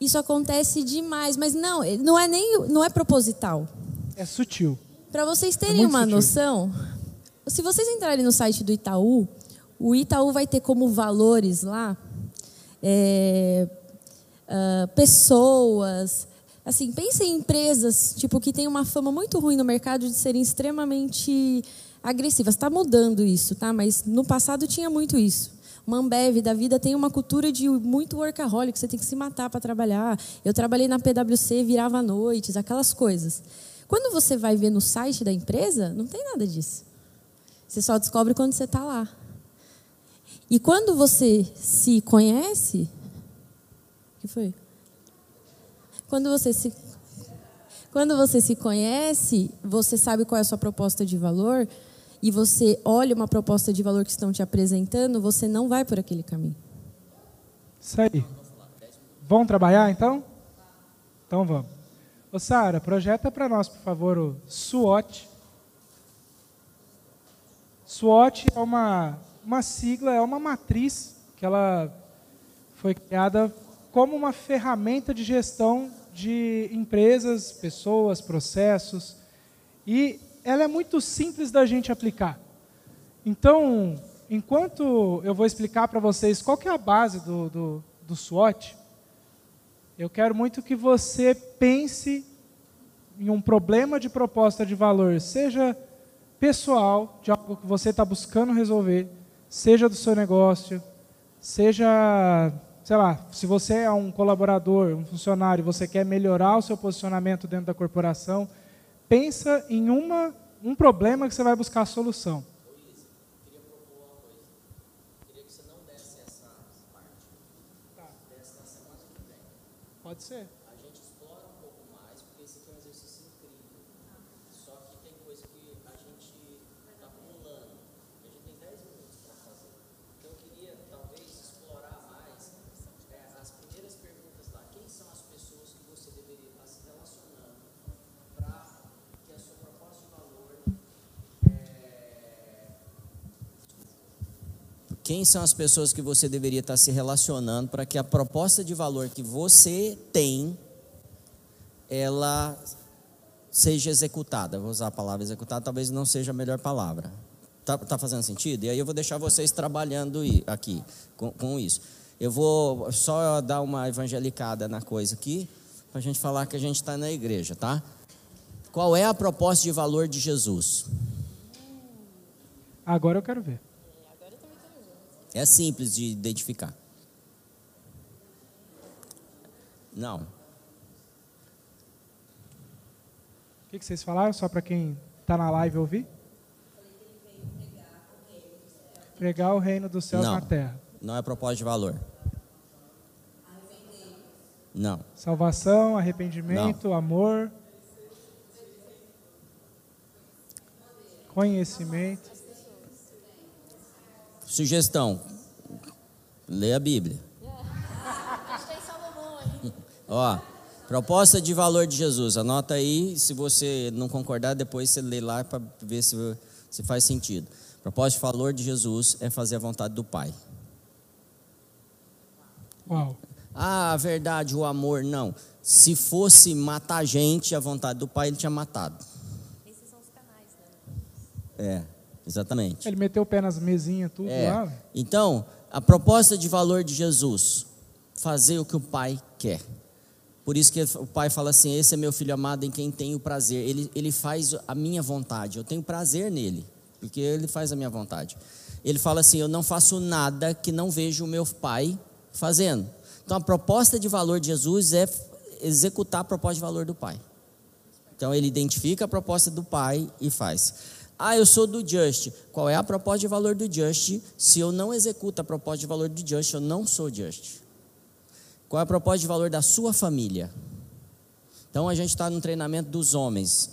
Isso acontece demais, mas não, não é nem não é proposital. É sutil. Para vocês É terem muito uma sutil. noção, se vocês entrarem no site do Itaú, o Itaú vai ter como valores lá é, ah, pessoas. Assim, pensem em empresas tipo que têm uma fama muito ruim no mercado de serem extremamente agressivas. Está mudando isso, tá? Mas no passado tinha muito isso. Uma Ambev da vida tem uma cultura de muito workaholic, você tem que se matar para trabalhar. Eu trabalhei na PwC, virava noites, aquelas coisas. Quando você vai ver no site da empresa, não tem nada disso. Você só descobre quando você está lá. E quando você se conhece. O que foi? Quando você se. Quando você se conhece, você sabe qual é a sua proposta de valor e você olha uma proposta de valor que estão te apresentando, você não vai por aquele caminho. Isso aí. Vamos trabalhar então? Então vamos. Ô Sara, projeta para nós, por favor, o SWOT. SWOT é uma, uma sigla, é uma matriz que ela foi criada como uma ferramenta de gestão de empresas, pessoas, processos. E ela é muito simples da gente aplicar. Então, enquanto eu vou explicar para vocês qual é a base do, do, do SWOT, eu quero muito que você pense em um problema de proposta de valor, seja pessoal, de algo que você está buscando resolver, seja do seu negócio, seja, sei lá, se você é um colaborador, um funcionário, você quer melhorar o seu posicionamento dentro da corporação, pensa em uma, um problema que você vai buscar a solução. Pode ser. A gente explora um pouco mais, porque esse aqui é um exercício incrível. Só que tem coisa que a gente está pulando. A gente tem 10 minutos para fazer. Então eu queria talvez explorar mais é, as primeiras perguntas lá. Quem são as pessoas que você deveria estar se relacionando para que a sua proposta de valor. é, Quem são as pessoas que você deveria estar se relacionando para que a proposta de valor que você tem ela seja executada? Vou usar a palavra executada, talvez não seja a melhor palavra. Tá, tá fazendo sentido? E aí eu vou deixar vocês trabalhando aqui com, com isso. Eu vou só dar uma evangelicada na coisa aqui, para a gente falar que a gente está na igreja, tá? Qual é a proposta de valor de Jesus? Agora eu quero ver. É simples de identificar. Não. O que que vocês falaram, só para quem está na live ouvir? Pregar o reino dos céus Não. na terra. Não é propósito de valor. Não. Salvação, arrependimento, amor, conhecimento. Sugestão: lê a Bíblia. Ó, proposta de valor de Jesus. Anota aí. Se você não concordar, depois você lê lá para ver se, se faz sentido. Proposta de valor de Jesus é fazer a vontade do Pai. Uau. Ah, a verdade, o amor, não. Se fosse matar gente, a vontade do Pai, ele tinha matado. Esses são os canais, né? É, exatamente. Ele meteu o pé nas mesinhas, tudo É. lá. Então, a proposta de valor de Jesus, fazer o que o Pai quer. Por isso que o Pai fala assim: Esse é meu filho amado em quem tenho prazer. Ele, ele faz a minha vontade, eu tenho prazer nele, porque ele faz a minha vontade. Ele fala assim: Eu não faço nada que não vejo o meu Pai fazendo. Então, a proposta de valor de Jesus é executar a proposta de valor do Pai. Então ele identifica a proposta do pai e faz. Ah, eu sou do Just. Qual é a proposta de valor do Just? Se eu não executo a proposta de valor do Just, eu não sou Just. Qual é a proposta de valor da sua família? Então a gente está no treinamento dos homens.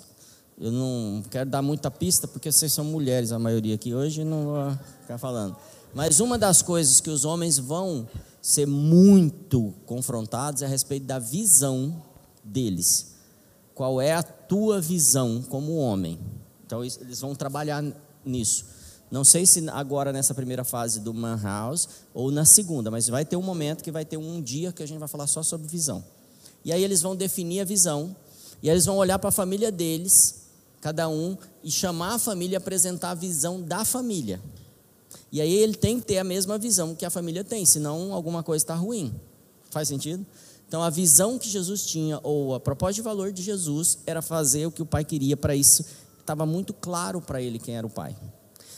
Eu não quero dar muita pista, porque vocês são mulheres, a maioria aqui hoje, não vou ficar falando. Mas uma das coisas que os homens vão ser muito confrontados é a respeito da visão deles. Qual é a tua visão como homem? Então eles vão trabalhar nisso. Não sei se agora nessa primeira fase do Man House ou na segunda, mas vai ter um momento que vai ter um dia que a gente vai falar só sobre visão. E aí eles vão definir a visão, e aí eles vão olhar para a família deles, cada um, e chamar a família e apresentar a visão da família. E aí ele tem que ter a mesma visão que a família tem, senão alguma coisa está ruim. Faz sentido? Então a visão que Jesus tinha, ou a proposta de valor de Jesus, era fazer o que o pai queria para isso. Estava muito claro para ele quem era o pai.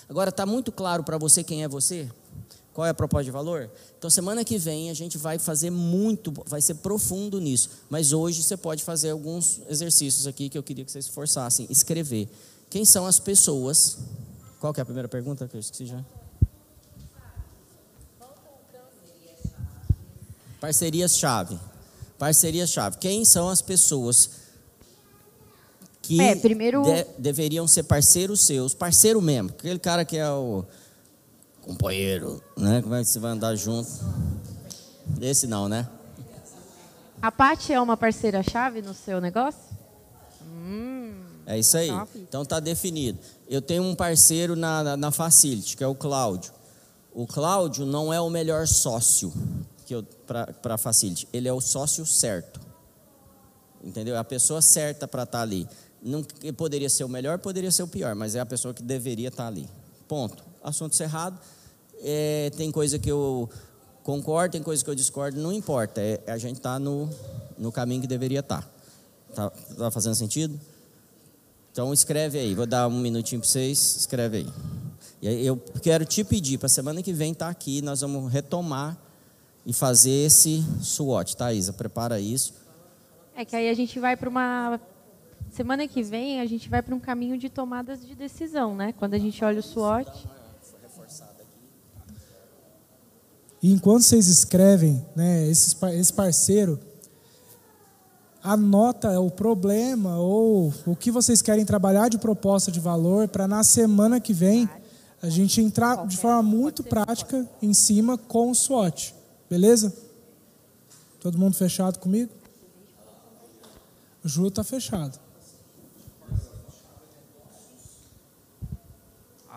Agora, está muito claro para você quem é você? Qual é a proposta de valor? Então, semana que vem a gente vai fazer muito, vai ser profundo nisso. Mas hoje você pode fazer alguns exercícios aqui que eu queria que vocês forçassem. Escrever. Quem são as pessoas? Qual é a primeira pergunta que eu esqueci já? Parcerias-chave. Parcerias-chave. Quem são as pessoas que É, primeiro- de- deveriam ser parceiros seus, parceiro mesmo, aquele cara que é o companheiro, né? Como é que você vai andar junto? Esse não, né? A Paty é uma parceira-chave no seu negócio? É isso aí. Top. Então tá definido. Eu tenho um parceiro na, na, na Facility, que é o Cláudio. O Cláudio não é o melhor sócio para a Facility. Ele é o sócio certo. Entendeu? É a pessoa certa para estar ali. Não, poderia ser o melhor, poderia ser o pior, mas é a pessoa que deveria estar ali. Ponto. Assunto cerrado. É, tem coisa que eu concordo, tem coisa que eu discordo, não importa. É, a gente está no, no caminho que deveria estar. Tá, tá fazendo sentido? Então escreve aí, vou dar um minutinho para vocês, escreve aí. E eu quero te pedir para semana que vem estar aqui, nós vamos retomar e fazer esse SWOT, tá, Isa? Prepara isso. É que aí a gente vai para uma. Semana que vem a gente vai para um caminho de tomadas de decisão, né? Quando a gente olha o SWOT. E enquanto vocês escrevem, né, esses esse parceiro, anota o problema ou o que vocês querem trabalhar de proposta de valor para na semana que vem a gente entrar de forma muito prática em cima com o SWOT. Beleza? Todo mundo fechado comigo? O Ju está fechado.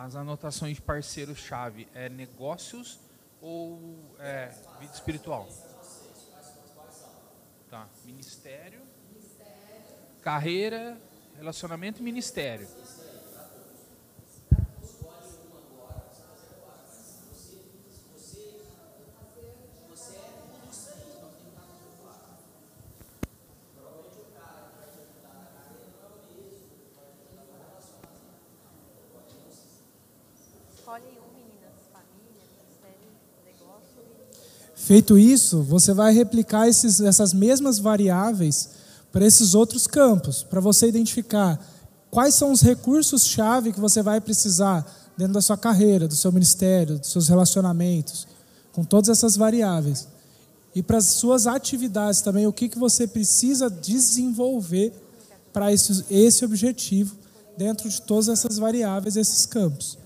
As anotações de parceiro-chave é negócios ou é vida espiritual? Tá. Ministério, carreira, relacionamento e ministério. Feito isso, você vai replicar esses, essas mesmas variáveis para esses outros campos, para você identificar quais são os recursos-chave que você vai precisar dentro da sua carreira, do seu ministério, dos seus relacionamentos, com todas essas variáveis. E para as suas atividades também, o que, que você precisa desenvolver para esse, esse objetivo dentro de todas essas variáveis, esses campos.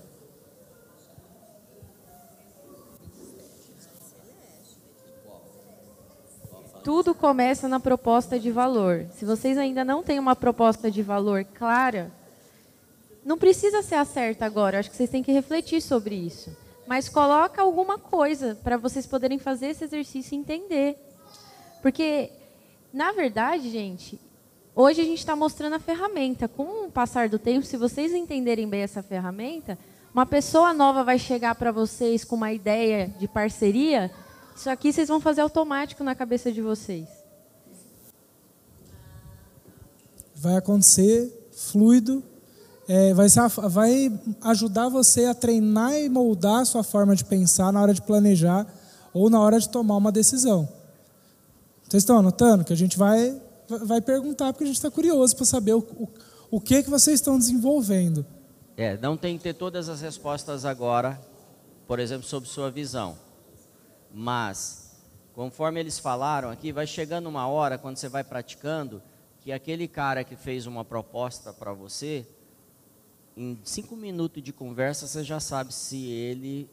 Tudo começa na proposta de valor. Se vocês ainda não têm uma proposta de valor clara, não precisa ser a certa agora. Acho que vocês têm que refletir sobre isso. Mas coloca alguma coisa para vocês poderem fazer esse exercício e entender. Porque, na verdade, gente, hoje a gente está mostrando a ferramenta. Com o passar do tempo, se vocês entenderem bem essa ferramenta, uma pessoa nova vai chegar para vocês com uma ideia de parceria. Isso aqui vocês vão fazer automático na cabeça de vocês. Vai acontecer fluido, é, vai, ser, vai ajudar você a treinar e moldar a sua forma de pensar na hora de planejar ou na hora de tomar uma decisão. Vocês estão anotando que a gente vai, vai perguntar porque a gente está curioso para saber o, o, o que, que vocês estão desenvolvendo. É, não tem que ter todas as respostas agora, por exemplo, sobre sua visão. Mas, conforme eles falaram aqui, vai chegando uma hora, quando você vai praticando, que aquele cara que fez uma proposta para você, em cinco minutos de conversa, você já sabe se ele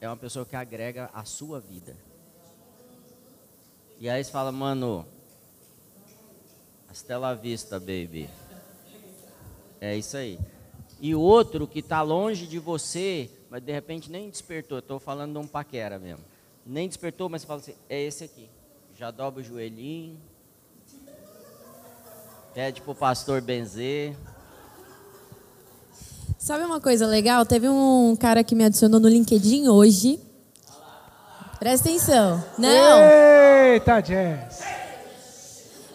é uma pessoa que agrega a sua vida. E aí você fala, mano, hasta la vista, baby. É isso aí. E outro que está longe de você, mas de repente nem despertou, estou falando de um paquera mesmo. Nem despertou, mas você fala assim, é esse aqui. Já dobra o joelhinho. Pede pro pastor benzer. Sabe uma coisa legal? Teve um cara que me adicionou no LinkedIn hoje. Presta atenção. Não. Eita, Jess.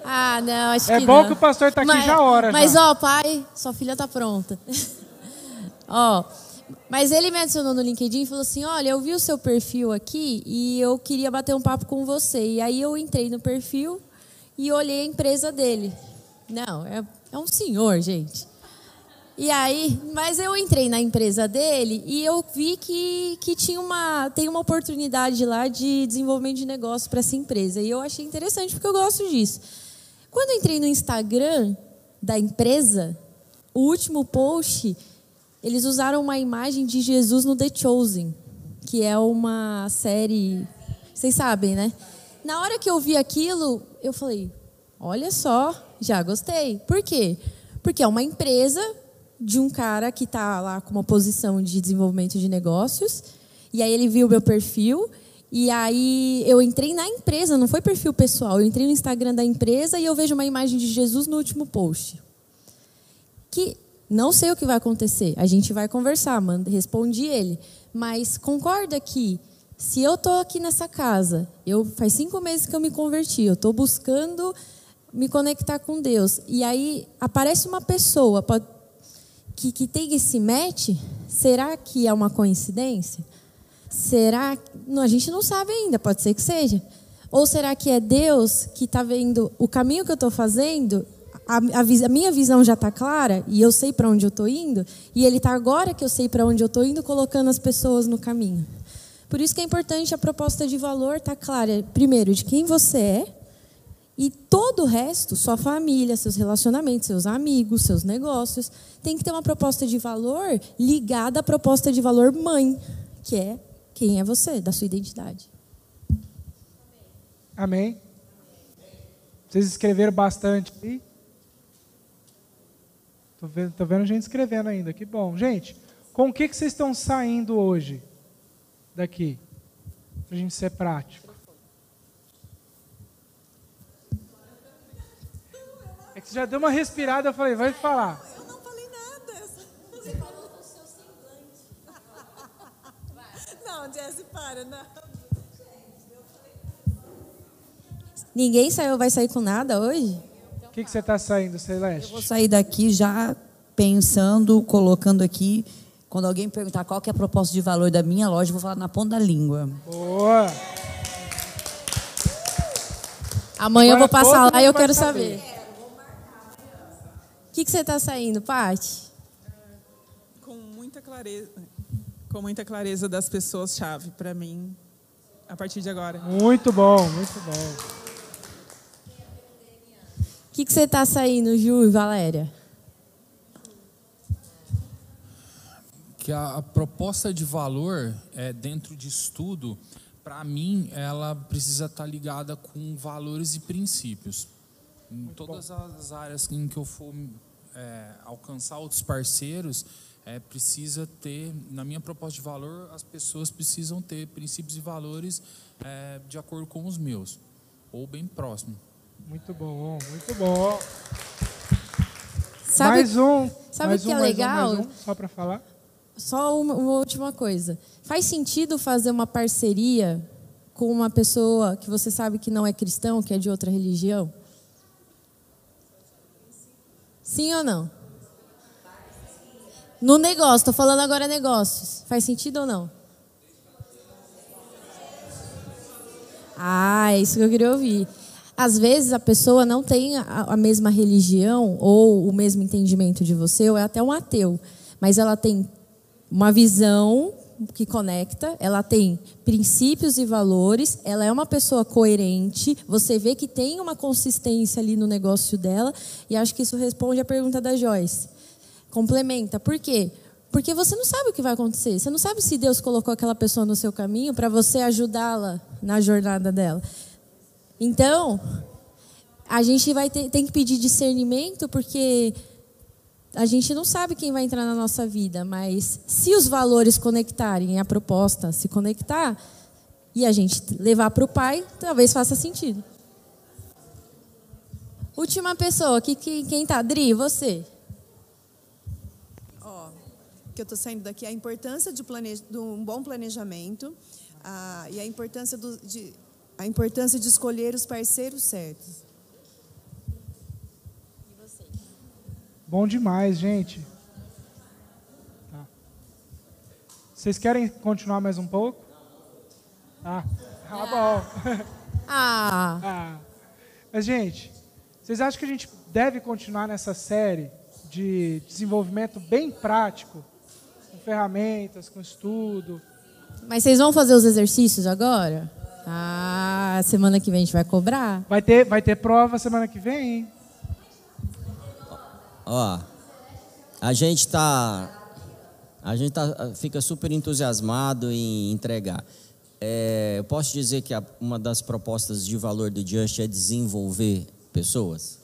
Ah, não, acho é que bom não. que o pastor está aqui mas, já a hora. Mas, já. ó, pai, sua filha tá pronta. ó, mas ele me adicionou no LinkedIn e falou assim: Olha, eu vi o seu perfil aqui e eu queria bater um papo com você. E aí eu entrei no perfil e olhei a empresa dele. Não, é, é um senhor, gente. E aí, mas eu entrei na empresa dele e eu vi que, que tinha uma, tem uma oportunidade lá de desenvolvimento de negócio para essa empresa. E eu achei interessante porque eu gosto disso. Quando entrei no Instagram da empresa, o último post, eles usaram uma imagem de Jesus no The Chosen, que é uma série, vocês sabem, né? Na hora que eu vi aquilo, eu falei: olha só, já gostei. Por quê? Porque é uma empresa de um cara que está lá com uma posição de desenvolvimento de negócios. E aí ele viu o meu perfil. E aí eu entrei na empresa, não foi perfil pessoal. Eu entrei no Instagram da empresa e eu vejo uma imagem de Jesus no último post. Que não sei o que vai acontecer. A gente vai conversar, manda, respondi ele. Mas concorda que se eu estou aqui nessa casa, eu faz cinco meses que eu me converti, eu estou buscando me conectar com Deus. E aí aparece uma pessoa, que, que tem esse match, será que é uma coincidência? Será? Não, a gente não sabe ainda, pode ser que seja. Ou será que é Deus que está vendo o caminho que eu estou fazendo? A, a, a, minha visão já está clara e eu sei para onde eu estou indo, e Ele está agora que eu sei para onde eu estou indo, colocando as pessoas no caminho. Por isso que é importante a proposta de valor estar tá clara, primeiro, de quem você é, e todo o resto, sua família, seus relacionamentos, seus amigos, seus negócios, tem que ter uma proposta de valor ligada à proposta de valor mãe, que é quem é você, da sua identidade. Amém. Vocês escreveram bastante aí? Estou vendo, tô vendo gente escrevendo ainda, que bom. Gente, com o que, que vocês estão saindo hoje daqui? Para a gente ser prático. É que você já deu uma respirada, eu falei, vai falar. Eu não falei nada. Você falou do seu semblante. Não, Jesse, para, não. Ninguém saiu, vai sair com nada hoje? O que, que você está saindo, Celeste? Eu vou sair daqui já pensando, colocando aqui. Quando alguém perguntar qual que é a proposta de valor da minha loja, eu vou falar na ponta da língua. Boa! Amanhã eu vou Agora passar lá e eu quero saber. saber. O que, que você está saindo, Paty? com muita clareza, com muita clareza das pessoas chave para mim a partir de agora. Muito bom, muito bom. O que, que você está saindo, Ju e Valéria? que a, a proposta de valor é dentro de estudo para mim, ela precisa estar ligada com valores e princípios. Em todas as áreas em que eu for é, alcançar outros parceiros, é, precisa ter, na minha proposta de valor, as pessoas precisam ter princípios e valores é, de acordo com os meus, ou bem próximo. Muito bom, muito bom. Sabe, mais um. Sabe o que um, é um, legal? mais um, só para falar. Só uma, uma última coisa. Faz sentido fazer uma parceria com uma pessoa que você sabe que não é cristão, que é de outra religião? Sim ou não? No negócio, estou falando agora negócios. Faz sentido ou não? Ah, é isso que eu queria ouvir. Às vezes a pessoa não tem a, mesma religião ou o mesmo entendimento de você, ou é até um ateu, mas ela tem uma visão que conecta, ela tem princípios e valores, ela é uma pessoa coerente, você vê que tem uma consistência ali no negócio dela, e acho que isso responde à pergunta da Joyce. Complementa. Por quê? Porque você não sabe o que vai acontecer. Você não sabe se Deus colocou aquela pessoa no seu caminho para você ajudá-la na jornada dela. Então, a gente vai ter, tem que pedir discernimento, porque a gente não sabe quem vai entrar na nossa vida, mas se os valores conectarem, a proposta se conectar, e a gente levar para o pai, talvez faça sentido. Última pessoa, que, que, quem tá? Dri, você. Ó, que eu estou saindo daqui, a importância de, plane... de um bom planejamento a... e a importância, do... de... a importância de escolher os parceiros certos. Bom demais, gente. Tá. Vocês querem continuar mais um pouco? Ah, ah bom. Ah. ah. Mas, gente, vocês acham que a gente deve continuar nessa série de desenvolvimento bem prático, com ferramentas, com estudo? Mas vocês vão fazer os exercícios agora? Ah, semana que vem a gente vai cobrar? Vai ter, vai ter prova semana que vem, hein? Ó, a gente tá, a gente tá, fica super entusiasmado em entregar. É, eu posso dizer que a, uma das propostas de valor do Just é desenvolver pessoas.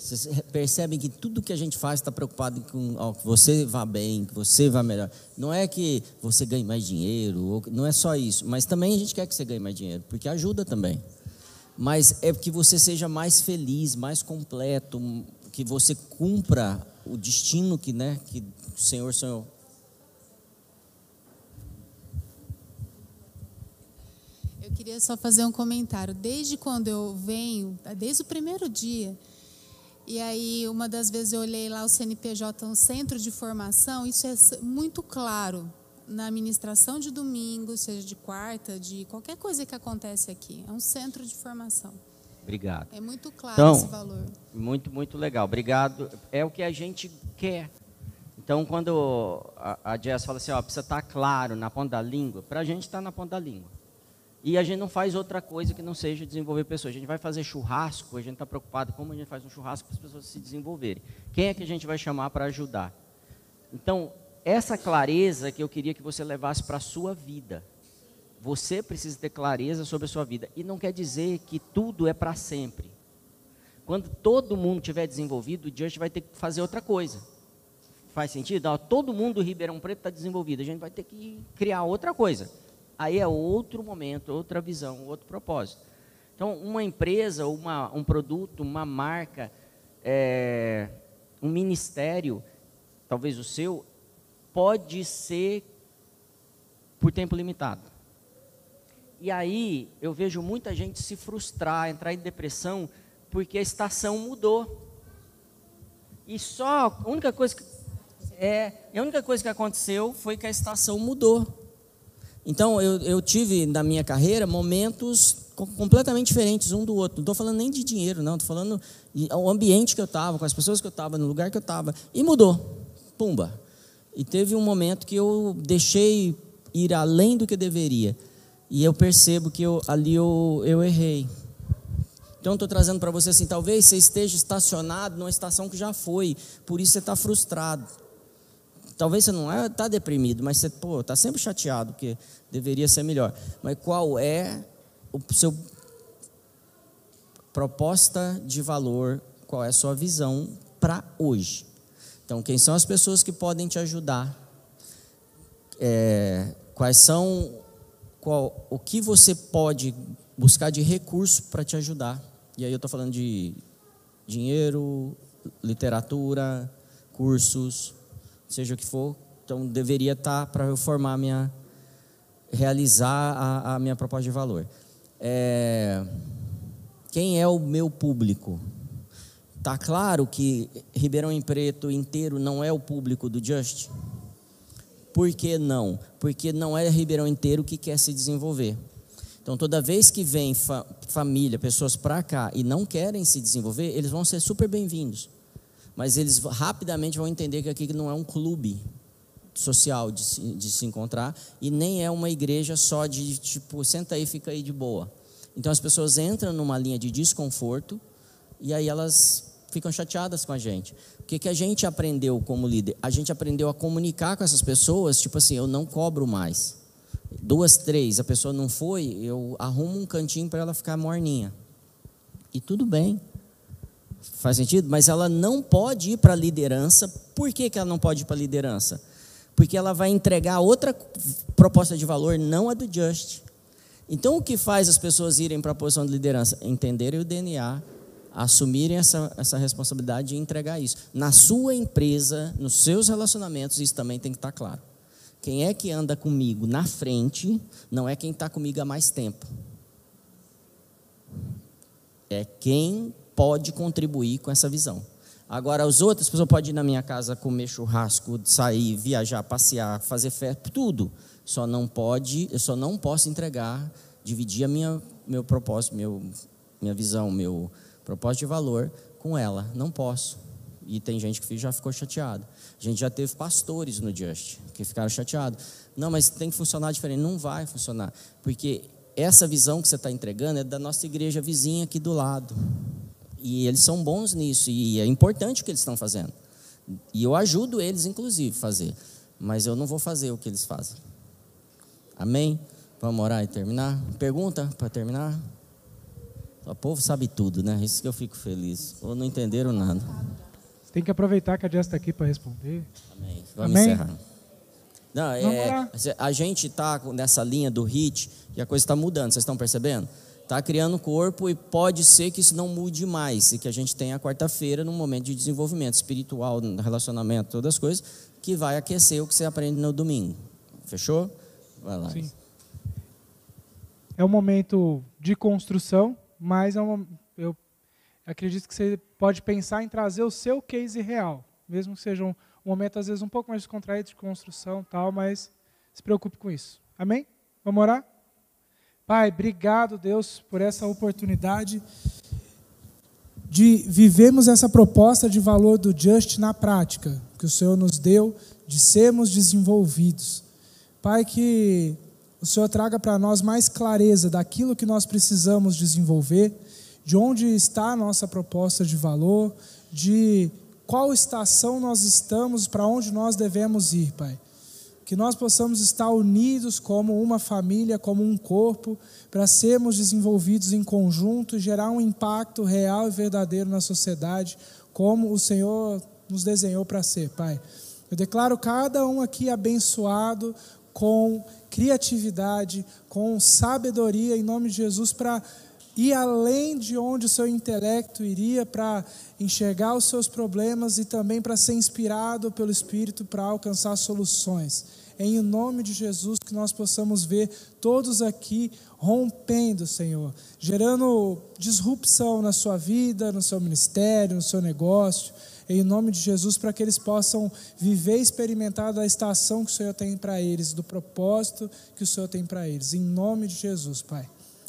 Vocês percebem que tudo que a gente faz está preocupado com ó, que você vá bem, que você vá melhor. Não é que você ganhe mais dinheiro, ou, não é só isso. Mas também a gente quer que você ganhe mais dinheiro, porque ajuda também. Mas é que você seja mais feliz, mais completo, que você cumpra o destino que, né, que o Senhor sonhou. Eu queria só fazer um comentário. Desde quando eu venho, desde o primeiro dia, e aí uma das vezes eu olhei lá o CNPJ, um centro de formação, isso é muito claro na administração de domingo, seja de quarta, de qualquer coisa que acontece aqui. É um centro de formação. Obrigado. É muito claro então, esse valor. Muito, muito legal. Obrigado. É o que a gente quer. Então, quando a, a Jess fala assim, ó, precisa estar claro na ponta da língua, para a gente está na ponta da língua. E a gente não faz outra coisa que não seja desenvolver pessoas. A gente vai fazer churrasco, a gente está preocupado como a gente faz um churrasco para as pessoas se desenvolverem. Quem é que a gente vai chamar para ajudar? Então, essa clareza que eu queria que você levasse para a sua vida. Você precisa ter clareza sobre a sua vida. E não quer dizer que tudo é para sempre. Quando todo mundo tiver desenvolvido, o Just vai ter que fazer outra coisa. Faz sentido? Todo mundo do Ribeirão Preto está desenvolvido. A gente vai ter que criar outra coisa. Aí é outro momento, outra visão, outro propósito. Então, uma empresa, uma, um produto, uma marca, é, um ministério, talvez o seu, pode ser por tempo limitado. E aí eu vejo muita gente se frustrar, entrar em depressão, porque a estação mudou. E só a única coisa que, é, a única coisa que aconteceu foi que a estação mudou. Então eu, eu tive na minha carreira momentos completamente diferentes um do outro. Não estou falando nem de dinheiro, não. Estou falando o ambiente que eu estava, com as pessoas que eu estava, no lugar que eu estava. E mudou. Pumba. E teve um momento que eu deixei ir além do que deveria. E eu percebo que eu, ali eu, eu errei. Então, estou trazendo para você assim: talvez você esteja estacionado numa estação que já foi, por isso você está frustrado. Talvez você não está deprimido, mas você está sempre chateado, porque deveria ser melhor. Mas qual é o seu proposta de valor, qual é a sua visão para hoje? Então, quem são as pessoas que podem te ajudar? É, quais são qual, o que você pode buscar de recurso para te ajudar? E aí eu estou falando de dinheiro, literatura, cursos, seja o que for. Então deveria estar tá para eu formar minha, realizar a, a minha proposta de valor. É, quem é o meu público? Tá claro que Ribeirão em Preto inteiro não é o público do Just? Por que não? Porque não é Ribeirão inteiro que quer se desenvolver. Então, toda vez que vem fa família, pessoas para cá e não querem se desenvolver, eles vão ser super bem-vindos. Mas eles rapidamente vão entender que aqui não é um clube social de se, de se encontrar e nem é uma igreja só de tipo, senta aí, fica aí de boa. Então, as pessoas entram numa linha de desconforto e aí elas ficam chateadas com a gente. O que, que a gente aprendeu como líder? A gente aprendeu a comunicar com essas pessoas, tipo assim, eu não cobro mais. Duas, três, a pessoa não foi, eu arrumo um cantinho para ela ficar morninha. E tudo bem. Faz sentido? Mas ela não pode ir para a liderança. Por que, que ela não pode ir para a liderança? Porque ela vai entregar outra proposta de valor, não a do Just. Então, o que faz as pessoas irem para a posição de liderança? Entenderem o DNA, assumirem essa, essa responsabilidade e entregar isso. Na sua empresa, nos seus relacionamentos, isso também tem que estar claro. Quem é que anda comigo na frente não é quem está comigo há mais tempo. É quem pode contribuir com essa visão. Agora, as outras pessoas podem ir na minha casa comer churrasco, sair, viajar, passear, fazer festa, tudo. Só não pode, eu só não posso entregar, dividir a minha meu propósito, meu minha visão, meu propósito de valor com ela. Não posso. E tem gente que já ficou chateado. A gente já teve pastores no Just que ficaram chateados. Não, mas tem que funcionar diferente. Não vai funcionar. Porque essa visão que você está entregando é da nossa igreja vizinha aqui do lado. E eles são bons nisso. E é importante o que eles estão fazendo. E eu ajudo eles, inclusive, a fazer. Mas eu não vou fazer o que eles fazem. Amém? Vamos orar e terminar? Pergunta para terminar? O povo sabe tudo, né? Isso que eu fico feliz. Ou não entenderam nada. Você tem que aproveitar que a Jess está aqui para responder. Amém. Vamos Amém? encerrar. Não, é, a gente está nessa linha do HIT e a coisa está mudando, vocês estão percebendo? Está criando corpo e pode ser que isso não mude mais e que a gente tenha a quarta-feira num momento de desenvolvimento espiritual, relacionamento, todas as coisas, que vai aquecer o que você aprende no domingo. Fechou? Vai lá. Sim. É um momento de construção mas é eu acredito que você pode pensar em trazer o seu case real, mesmo que seja um momento às vezes um pouco mais descontraído de construção, tal, mas se preocupe com isso. Amém? Vamos orar? Pai, obrigado, Deus, por essa oportunidade de vivermos essa proposta de valor do Just na prática, que o Senhor nos deu de sermos desenvolvidos. Pai, que o Senhor traga para nós mais clareza daquilo que nós precisamos desenvolver, de onde está a nossa proposta de valor, de qual estação nós estamos, para onde nós devemos ir, Pai. Que nós possamos estar unidos como uma família, como um corpo, para sermos desenvolvidos em conjunto e gerar um impacto real e verdadeiro na sociedade, como o Senhor nos desenhou para ser, Pai. Eu declaro cada um aqui abençoado com criatividade, com sabedoria em nome de Jesus para ir além de onde o seu intelecto iria para enxergar os seus problemas e também para ser inspirado pelo Espírito para alcançar soluções. É em nome de Jesus que nós possamos ver todos aqui rompendo, Senhor, gerando disrupção na sua vida, no seu ministério, no seu negócio em nome de Jesus, para que eles possam viver e experimentar da estação que o Senhor tem para eles, do propósito que o Senhor tem para eles. Em nome de Jesus, Pai.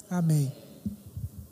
Amém.